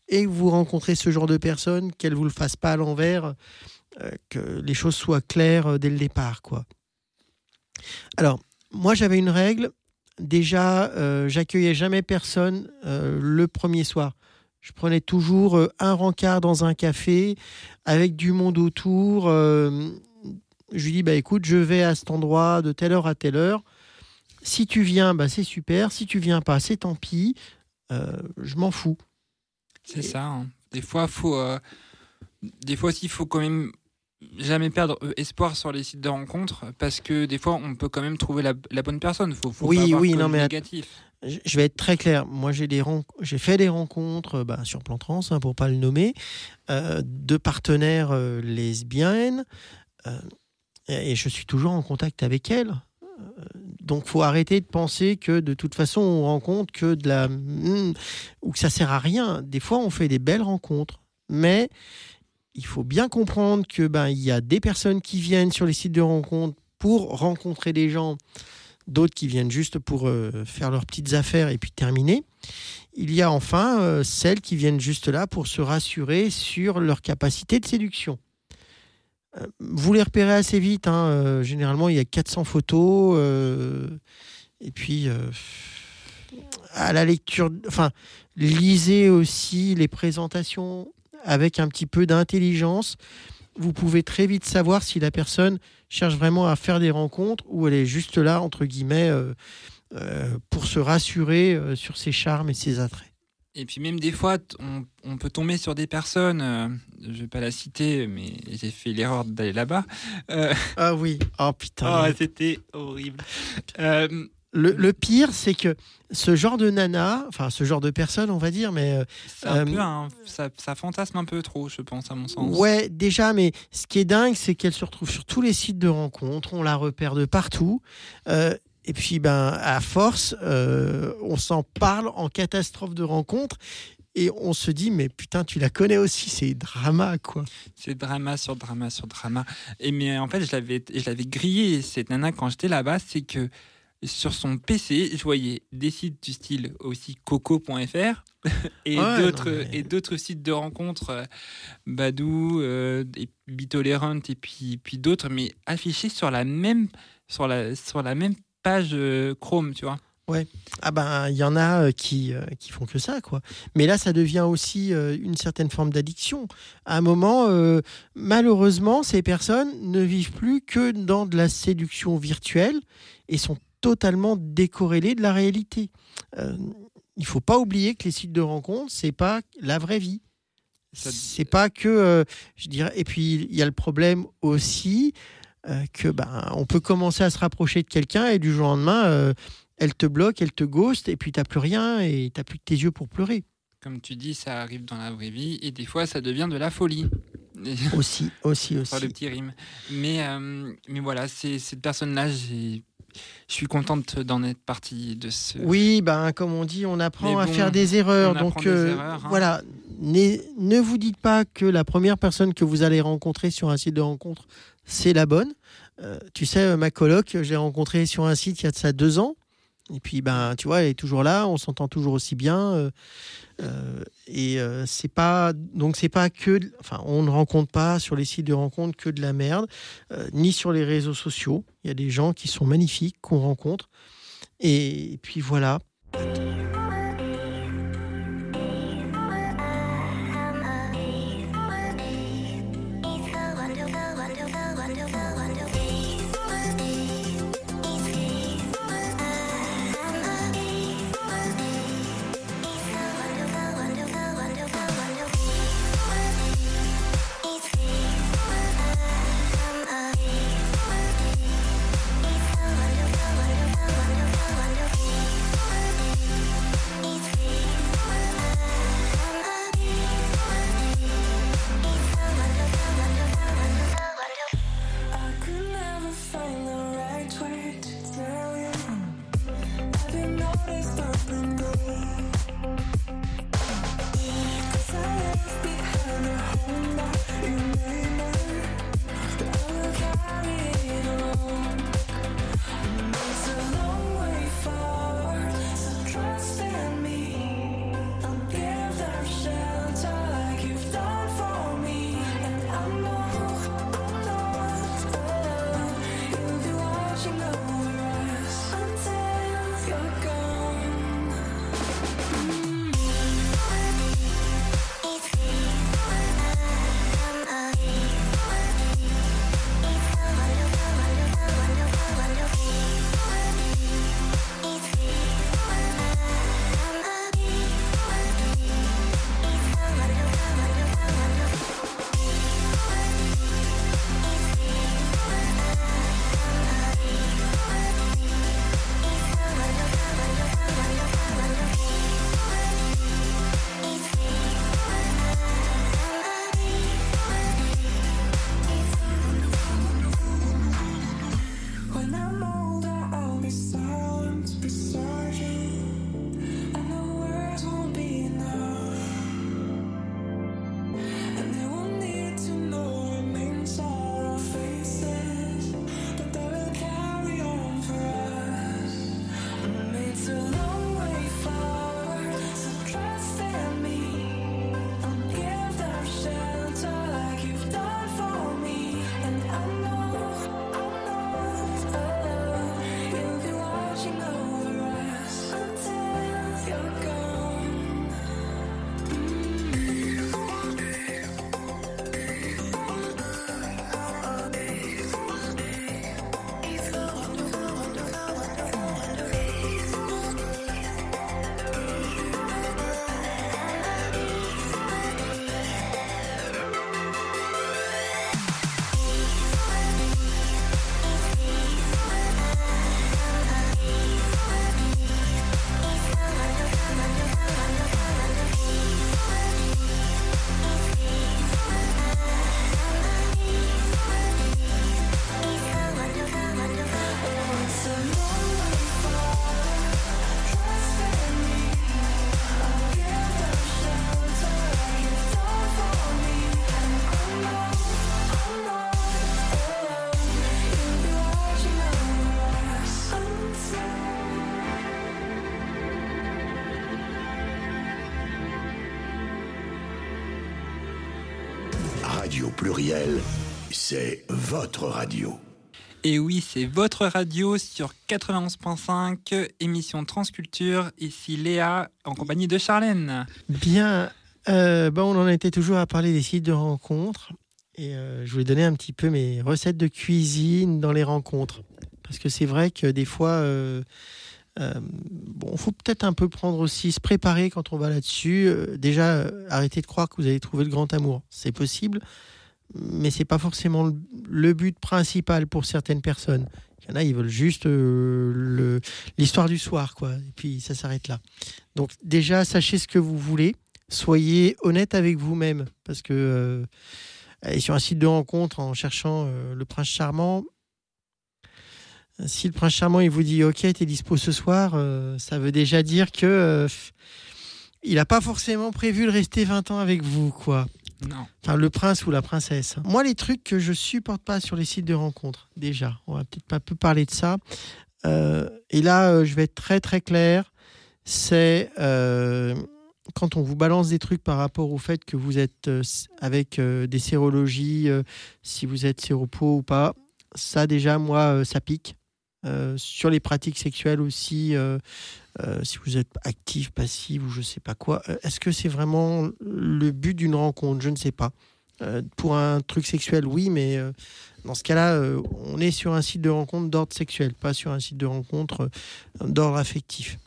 et que vous rencontrez ce genre de personnes, qu'elles vous le fassent pas à l'envers, que les choses soient claires dès le départ, quoi. Alors, moi j'avais une règle déjà, j'accueillais jamais personne le premier soir. Je prenais toujours euh, un rencard dans un café avec du monde autour. euh, je lui dis, bah, écoute, je vais à cet endroit de telle heure à telle heure. Si tu viens, bah, c'est super. Si tu viens pas, c'est tant pis. Euh, je m'en fous. C'est ça. hein. Des fois, faut, euh, des fois aussi, il faut quand même jamais perdre espoir sur les sites de rencontres parce que des fois, on peut quand même trouver la, la bonne personne. Faut, faut Oui, pas avoir oui, non, mais négatif. Je vais être très clair. Moi, j'ai fait des rencontres euh, bah, sur Plan Trans, hein, pour pas le nommer, euh, de partenaires euh, lesbiennes, et je suis toujours en contact avec elles. Donc, faut arrêter de penser que de toute façon, on rencontre que de la hmm, ou que ça sert à rien. Des fois, on fait des belles rencontres, mais il faut bien comprendre que ben il y a des personnes qui viennent sur les sites de rencontres pour rencontrer des gens d'autres qui viennent juste pour euh, faire leurs petites affaires et puis terminer. Il y a enfin euh, celles qui viennent juste là pour se rassurer sur leur capacité de séduction. Euh, vous les repérez assez vite. hein, généralement, il y a 400 photos. et puis, à la lecture, enfin, lisez aussi les présentations avec un petit peu d'intelligence. Vous pouvez très vite savoir si la personne cherche vraiment à faire des rencontres ou elle est juste là, entre guillemets, euh, euh, pour se rassurer euh, sur ses charmes et ses attraits. Et puis même des fois, on, on peut tomber sur des personnes, je vais pas la citer, mais j'ai fait l'erreur d'aller là-bas. Ah oui, oh putain. oh, c'était horrible. Le, le pire, c'est que ce genre de nana, enfin ce genre de personne, on va dire, mais euh, un Euh, ça, ça fantasme un peu trop, je pense, à mon sens. ouais, déjà, mais ce qui est dingue, c'est qu'elle se retrouve sur tous les sites de rencontres, on la repère de partout. euh, et puis, ben, à force, euh, on s'en parle en catastrophe de rencontre. Et on se dit, mais putain, tu la connais aussi, c'est drama, quoi. C'est drama sur drama sur drama. Et mais en fait, je l'avais, je l'avais grillé cette nana quand j'étais là-bas, c'est que sur son PC, je voyais des sites du style aussi coco.fr et Ouais, d'autres non, mais- et d'autres sites de rencontres, euh, Badou, euh, et Bitolerant et puis puis d'autres, mais affichés sur la même sur la sur la même page euh, Chrome, tu vois. Ah ben, il y en a euh, qui, euh, qui font que ça, quoi. Mais là, ça devient aussi euh, une certaine forme d'addiction. À un moment, malheureusement, ces personnes ne vivent plus que dans de la séduction virtuelle et sont totalement décorrélées de la réalité. Euh, il faut pas oublier que les sites de rencontres, c'est pas la vraie vie. C'est pas que, euh, je dirais. Et puis il y a le problème aussi euh, que ben on peut commencer à se rapprocher de quelqu'un et du jour au lendemain, euh, elle te bloque, elle te ghost et puis t'as plus rien et t'as plus que tes yeux pour pleurer. Comme tu dis, ça arrive dans la vraie vie et des fois, ça devient de la folie. Aussi, aussi, aussi. Par le petit rime. Mais, euh, mais voilà, cette personne-là, j'ai- je suis contente d'en être partie de ce. Oui, ben comme on dit, on apprend à faire des erreurs. Donc des euh, erreurs, hein. voilà, ne, ne vous dites pas que la première personne que vous allez rencontrer sur un site de rencontre, c'est la bonne. Euh, tu sais, ma coloc, j'ai rencontré sur un site il y a de ça deux ans. Et puis, ben, tu vois, elle est toujours là, on s'entend toujours aussi bien. euh, euh, et euh, c'est pas donc c'est pas que, enfin, on ne rencontre pas sur les sites de rencontre que de la merde, ni sur les réseaux sociaux. Il y a des gens qui sont magnifiques qu'on rencontre. Et, puis voilà. Pluriel, c'est votre radio. Et oui, c'est votre radio sur 91.5, émission Transculture. Ici Léa, en compagnie de Charlène. Bien, euh, bah, on en était toujours à parler des sites de rencontres. Et euh, je voulais donner un petit peu mes recettes de cuisine dans les rencontres. Parce que c'est vrai que des fois, euh, euh, bon, faut peut-être un peu prendre aussi, se préparer quand on va là-dessus. Euh, déjà, euh, arrêtez de croire que vous allez trouver le grand amour. C'est possible, mais c'est pas forcément le, but principal pour certaines personnes. Il y en a, ils veulent juste euh, l'histoire du soir, quoi. Et puis ça s'arrête là. Donc déjà, sachez ce que vous voulez. Soyez honnête avec vous-même, parce que euh, sur un site de rencontre en cherchant euh, le prince charmant, si le prince charmant il vous dit OK, t'es dispo ce soir, ça veut déjà dire que il n'a pas forcément prévu de rester 20 ans avec vous, quoi. Non. Enfin, le prince ou la princesse. Moi, les trucs que je supporte pas sur les sites de rencontres, déjà, on va peut-être pas peu parler de ça. Euh, et là, euh, je vais être très très clair. C'est euh, quand on vous balance des trucs par rapport au fait que vous êtes avec des sérologies, si vous êtes séropo ou pas. Ça, déjà, moi, ça pique. Sur les pratiques sexuelles aussi, euh, si vous êtes actif, passif ou je sais pas quoi, euh, est-ce que c'est vraiment le but d'une rencontre? Je ne sais pas. Euh, pour un truc sexuel, oui, mais dans ce cas-là, on est sur un site de rencontre d'ordre sexuel, pas sur un site de rencontre d'ordre affectif.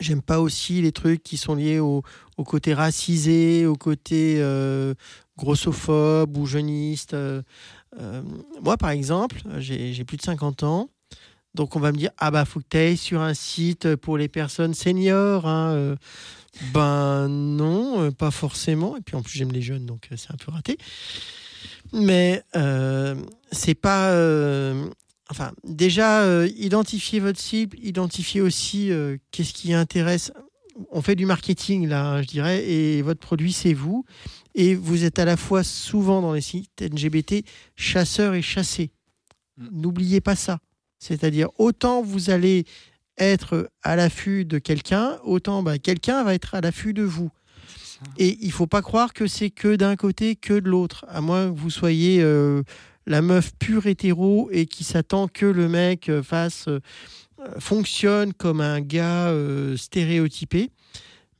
J'aime pas aussi les trucs qui sont liés au, au côté racisé, au côté grossophobe ou jeuniste. moi, par exemple, j'ai plus de 50 ans. Donc, on va me dire, ah bah, faut que tu ailles sur un site pour les personnes seniors. hein, euh. Ben non, euh, pas forcément. Et puis, en plus, j'aime les jeunes, donc euh, c'est un peu raté. Mais euh, c'est pas. euh, enfin, déjà, identifier votre cible, identifier aussi qu'est-ce qui intéresse. On fait du marketing, là, hein, je dirais, et votre produit, c'est vous. Et vous êtes à la fois souvent dans les sites LGBT chasseurs et chassés. Mm. N'oubliez pas ça. C'est-à-dire, autant vous allez être à l'affût de quelqu'un, autant bah, quelqu'un va être à l'affût de vous. Et il faut pas croire que c'est que d'un côté, que de l'autre. À moins que vous soyez euh, la meuf pure hétéro et qui s'attend que le mec euh, fasse euh, euh, fonctionne comme un gars euh, stéréotypé.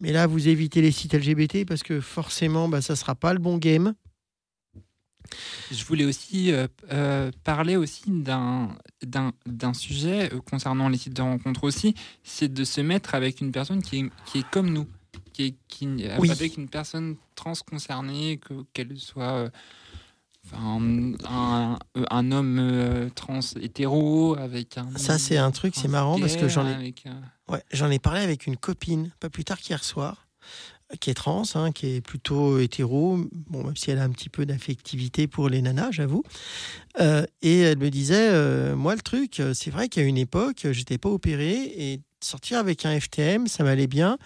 Mais là, vous évitez les sites LGBT parce que forcément, bah, ça sera pas le bon game. Je voulais aussi euh, euh, parler aussi d'un sujet euh, concernant les sites de rencontre aussi, c'est de se mettre avec une personne qui est, qui est comme nous, qui est qui, Oui. avec une personne trans concernée, que qu'elle soit euh, un, un homme euh, trans hétéro avec un Ça, c'est un truc, c'est marrant parce que j'en ai, avec, Ouais, ai parlé avec une copine, pas plus tard qu'hier soir, qui est trans, hein, qui est plutôt hétéro, bon, même si elle a un petit peu d'affectivité pour les nanas, j'avoue. Euh, et elle me disait, euh, moi, le truc, euh, c'est vrai qu'à une époque, j'étais pas opéré et sortir avec un FTM, ça m'allait bien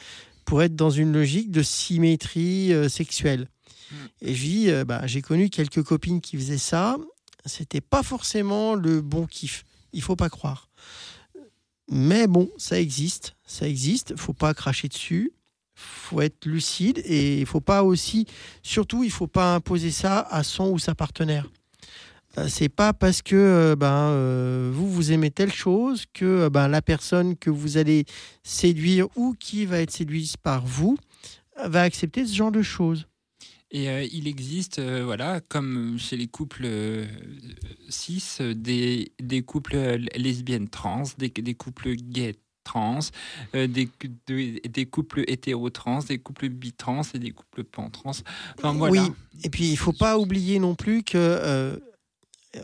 pour être dans une logique de symétrie euh, sexuelle. Mm. Et je dis, bah, j'ai connu quelques copines qui faisaient ça, c'était pas forcément le bon kiff, il faut pas croire. Mais bon, ça existe, ça existe. Faut pas cracher dessus. Faut être lucide et il faut pas aussi, surtout, il faut pas imposer ça à son ou sa partenaire. Euh, C'est pas parce que euh, ben euh, vous vous aimez telle chose que ben la personne que vous allez séduire ou qui va être séduite par vous va accepter ce genre de choses. Et il existe, voilà, comme chez les couples cis, des, des couples lesbiennes trans, des couples gays trans, euh, des, de- des couples hétéro-trans, des couples bi-trans et des couples pan-trans. Enfin, voilà. Oui, et puis il faut pas oublier non plus que euh,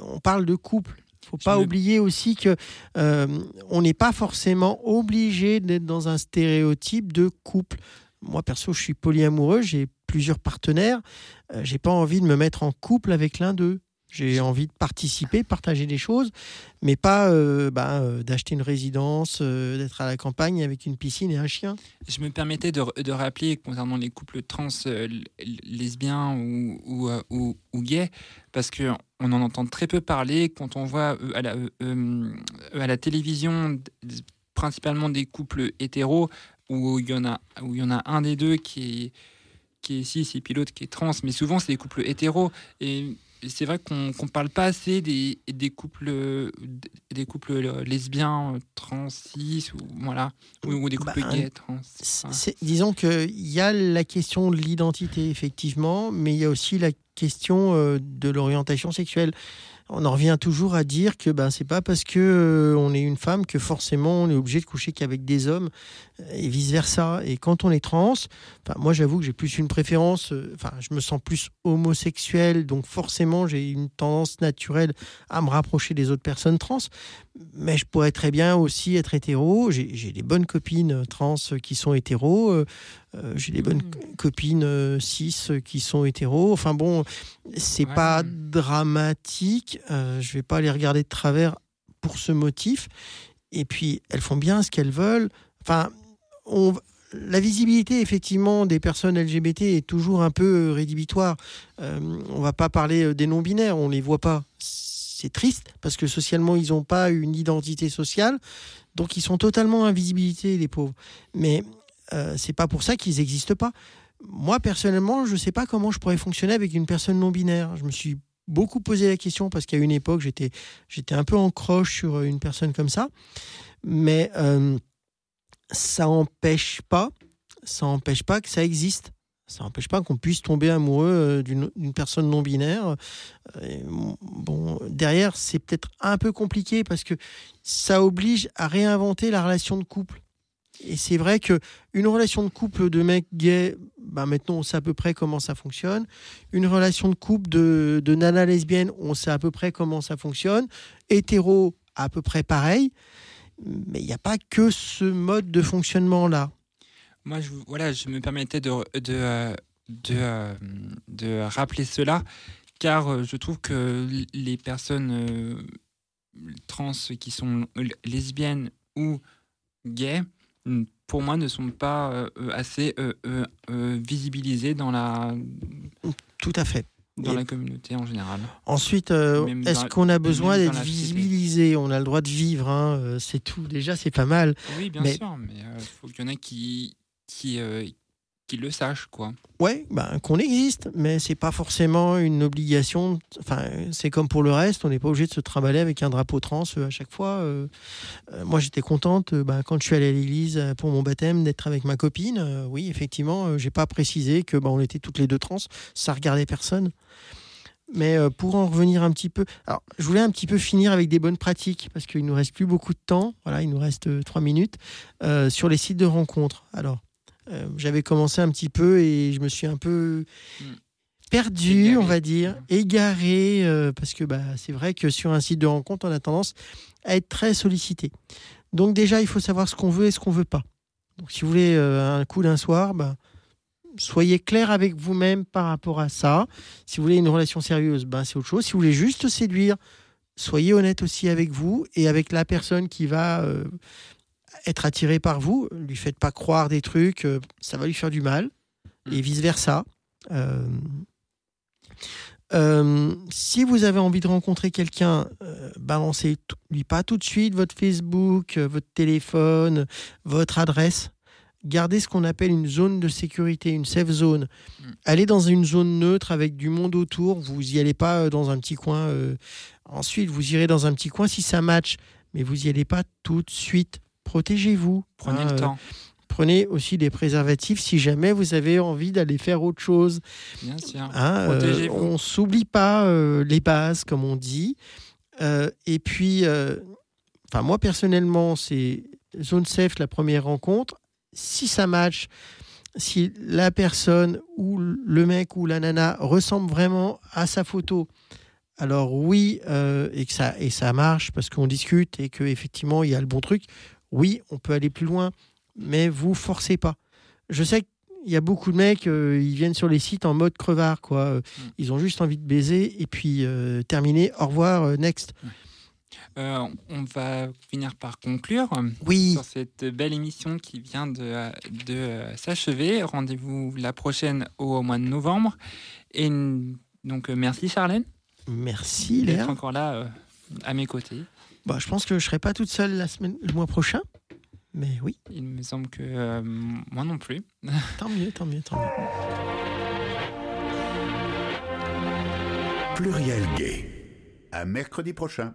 on parle de couple. Il faut pas oublier aussi que euh, on n'est pas forcément obligé d'être dans un stéréotype de couple. Moi perso, je suis polyamoureux, j'ai plusieurs partenaires. J'ai pas envie de me mettre en couple avec l'un d'eux. J'ai envie de participer, partager des choses, mais pas euh, bah, euh, d'acheter une résidence, euh, d'être à la campagne avec une piscine et un chien. Je me permettais de, de rappeler concernant les couples trans lesbiens ou, ou, ou- ou gays, parce qu'on en entend très peu parler quand on voit à, la, à la télévision principalement des couples hétéros où il y en a, y en a un des deux qui est qui est cis et puis l'autre qui est trans, mais souvent c'est des couples hétéros. Et c'est vrai qu'on ne parle pas assez des, des couples, des couples lesbiens, euh, trans, cis, ou, voilà, ou, ou des couples Bah, gays, trans. Voilà. disons qu'il y a la question de l'identité, effectivement, mais il y a aussi la question euh, de l'orientation sexuelle. On en revient toujours à dire que ben, c'est pas parce que euh, on est une femme que forcément on est obligé de coucher qu'avec des hommes euh, et vice versa. Et quand on est trans, enfin, moi j'avoue que j'ai plus une préférence, euh, enfin je me sens plus homosexuel, donc forcément j'ai une tendance naturelle à me rapprocher des autres personnes trans. Mais je pourrais très bien aussi être hétéro. J'ai des bonnes copines trans qui sont hétéros. euh, j'ai des bonnes Mmh. copines euh, cis euh, qui sont hétéros. Enfin bon, c'est Ouais. pas dramatique. Euh, je vais pas les regarder de travers pour ce motif. Et puis, elles font bien ce qu'elles veulent. Enfin, on, la visibilité, effectivement, des personnes LGBT est toujours un peu euh, rédhibitoire. Euh, on va pas parler euh, des non-binaires, on les voit pas. C'est triste parce que socialement, ils n'ont pas une identité sociale. Donc, ils sont totalement invisibilisés, les pauvres. Mais euh, c'est pas pour ça qu'ils n'existent pas. Moi, personnellement, je ne sais pas comment je pourrais fonctionner avec une personne non-binaire. Je me suis beaucoup posé la question parce qu'à une époque, j'étais, un peu en croche sur une personne comme ça. Mais euh, ça n'empêche pas que ça existe. Ça n'empêche pas qu'on puisse tomber amoureux euh, d'une personne non binaire. Euh, derrière, c'est peut-être un peu compliqué parce que ça oblige à réinventer la relation de couple. Et c'est vrai que une relation de couple de mec gay, bah maintenant on sait à peu près comment ça fonctionne. Une relation de couple de, de nana lesbienne, on sait à peu près comment ça fonctionne. Hétéro, à peu près pareil. Mais il n'y a pas que ce mode de fonctionnement-là. Moi, je, voilà, je me permettais de, de, euh, de, euh, de rappeler cela, car euh, je trouve que les personnes trans qui sont lesbiennes ou gays, pour moi, ne sont pas assez visibilisées dans la, Tout à fait. dans Et- la communauté en général. Ensuite, euh, est-ce qu'on a besoin d'être visibilisé? On a le droit de vivre, hein, c'est tout. Déjà, c'est pas mal. Oui, bien Mais- sûr, mais il faut qu'il y en ait qui, euh, qui le sachent, quoi. Ouais, ben, qu'on existe, mais c'est pas forcément une obligation. Enfin, c'est comme pour le reste, on n'est pas obligé de se trimballer avec un drapeau trans euh, à chaque fois. euh. Moi, j'étais contente ben, quand je suis allée à l'église pour mon baptême d'être avec ma copine. Oui, effectivement, j'ai pas précisé que ben, on était toutes les deux trans. Ça regardait personne. Mais pour en revenir un petit peu, alors je voulais un petit peu finir avec des bonnes pratiques parce qu'il nous reste plus beaucoup de temps. Voilà, il nous reste trois minutes sur les sites de rencontres. Alors, euh, j'avais commencé un petit peu et je me suis un peu Mm. perdu, Égaré. on va dire, égaré, euh, parce que bah, c'est vrai que sur un site de rencontre, on a tendance à être très sollicité. Donc déjà, il faut savoir ce qu'on veut et ce qu'on veut pas. Donc si vous voulez euh, un coup d'un soir, bah, soyez clair avec vous-même par rapport à ça. Si vous voulez une relation sérieuse, ben, c'est autre chose. Si vous voulez juste séduire, soyez honnête aussi avec vous et avec la personne qui va euh, être attirée par vous. Lui faites pas croire des trucs, euh, ça va lui faire du mal. Et vice-versa. Euh, euh, si vous avez envie de rencontrer quelqu'un, euh, balancez lui pas tout de suite votre Facebook, votre téléphone, votre adresse. Gardez ce qu'on appelle une zone de sécurité, une safe zone. Mm. Allez dans une zone neutre avec du monde autour. Vous y allez pas dans un petit coin. Ensuite, vous irez dans un petit coin si ça match, mais vous y allez pas tout de suite. Protégez-vous. Prenez Hein, le euh, temps, Prenez aussi des préservatifs si jamais vous avez envie d'aller faire autre chose. bien sûr. Hein, euh, Protégez-vous. on s'oublie pas euh, les bases, comme on dit. Euh, et puis, enfin moi personnellement, c'est zone safe la première rencontre. Si ça match, si la personne ou le mec ou la nana ressemble vraiment à sa photo, alors oui, euh, et que ça et ça marche parce qu'on discute et que effectivement il y a le bon truc. Oui, on peut aller plus loin, mais vous forcez pas. Je sais qu'il y a beaucoup de mecs, euh, ils viennent sur les sites en mode crevard, quoi. Euh, Ils ont juste envie de baiser et puis euh, terminer. Au revoir, next. Euh, on va finir par conclure Oui. sur cette belle émission qui vient de, de s'achever. Rendez-vous la prochaine au mois de novembre. Et donc, merci Charlène Merci, d'être Léa. encore là euh, à mes côtés bah, je pense que je serai pas toute seule la semaine, le mois prochain. Mais oui. Il me semble que euh, moi non plus. tant mieux, tant mieux, tant mieux. Pluriel gay. À mercredi prochain.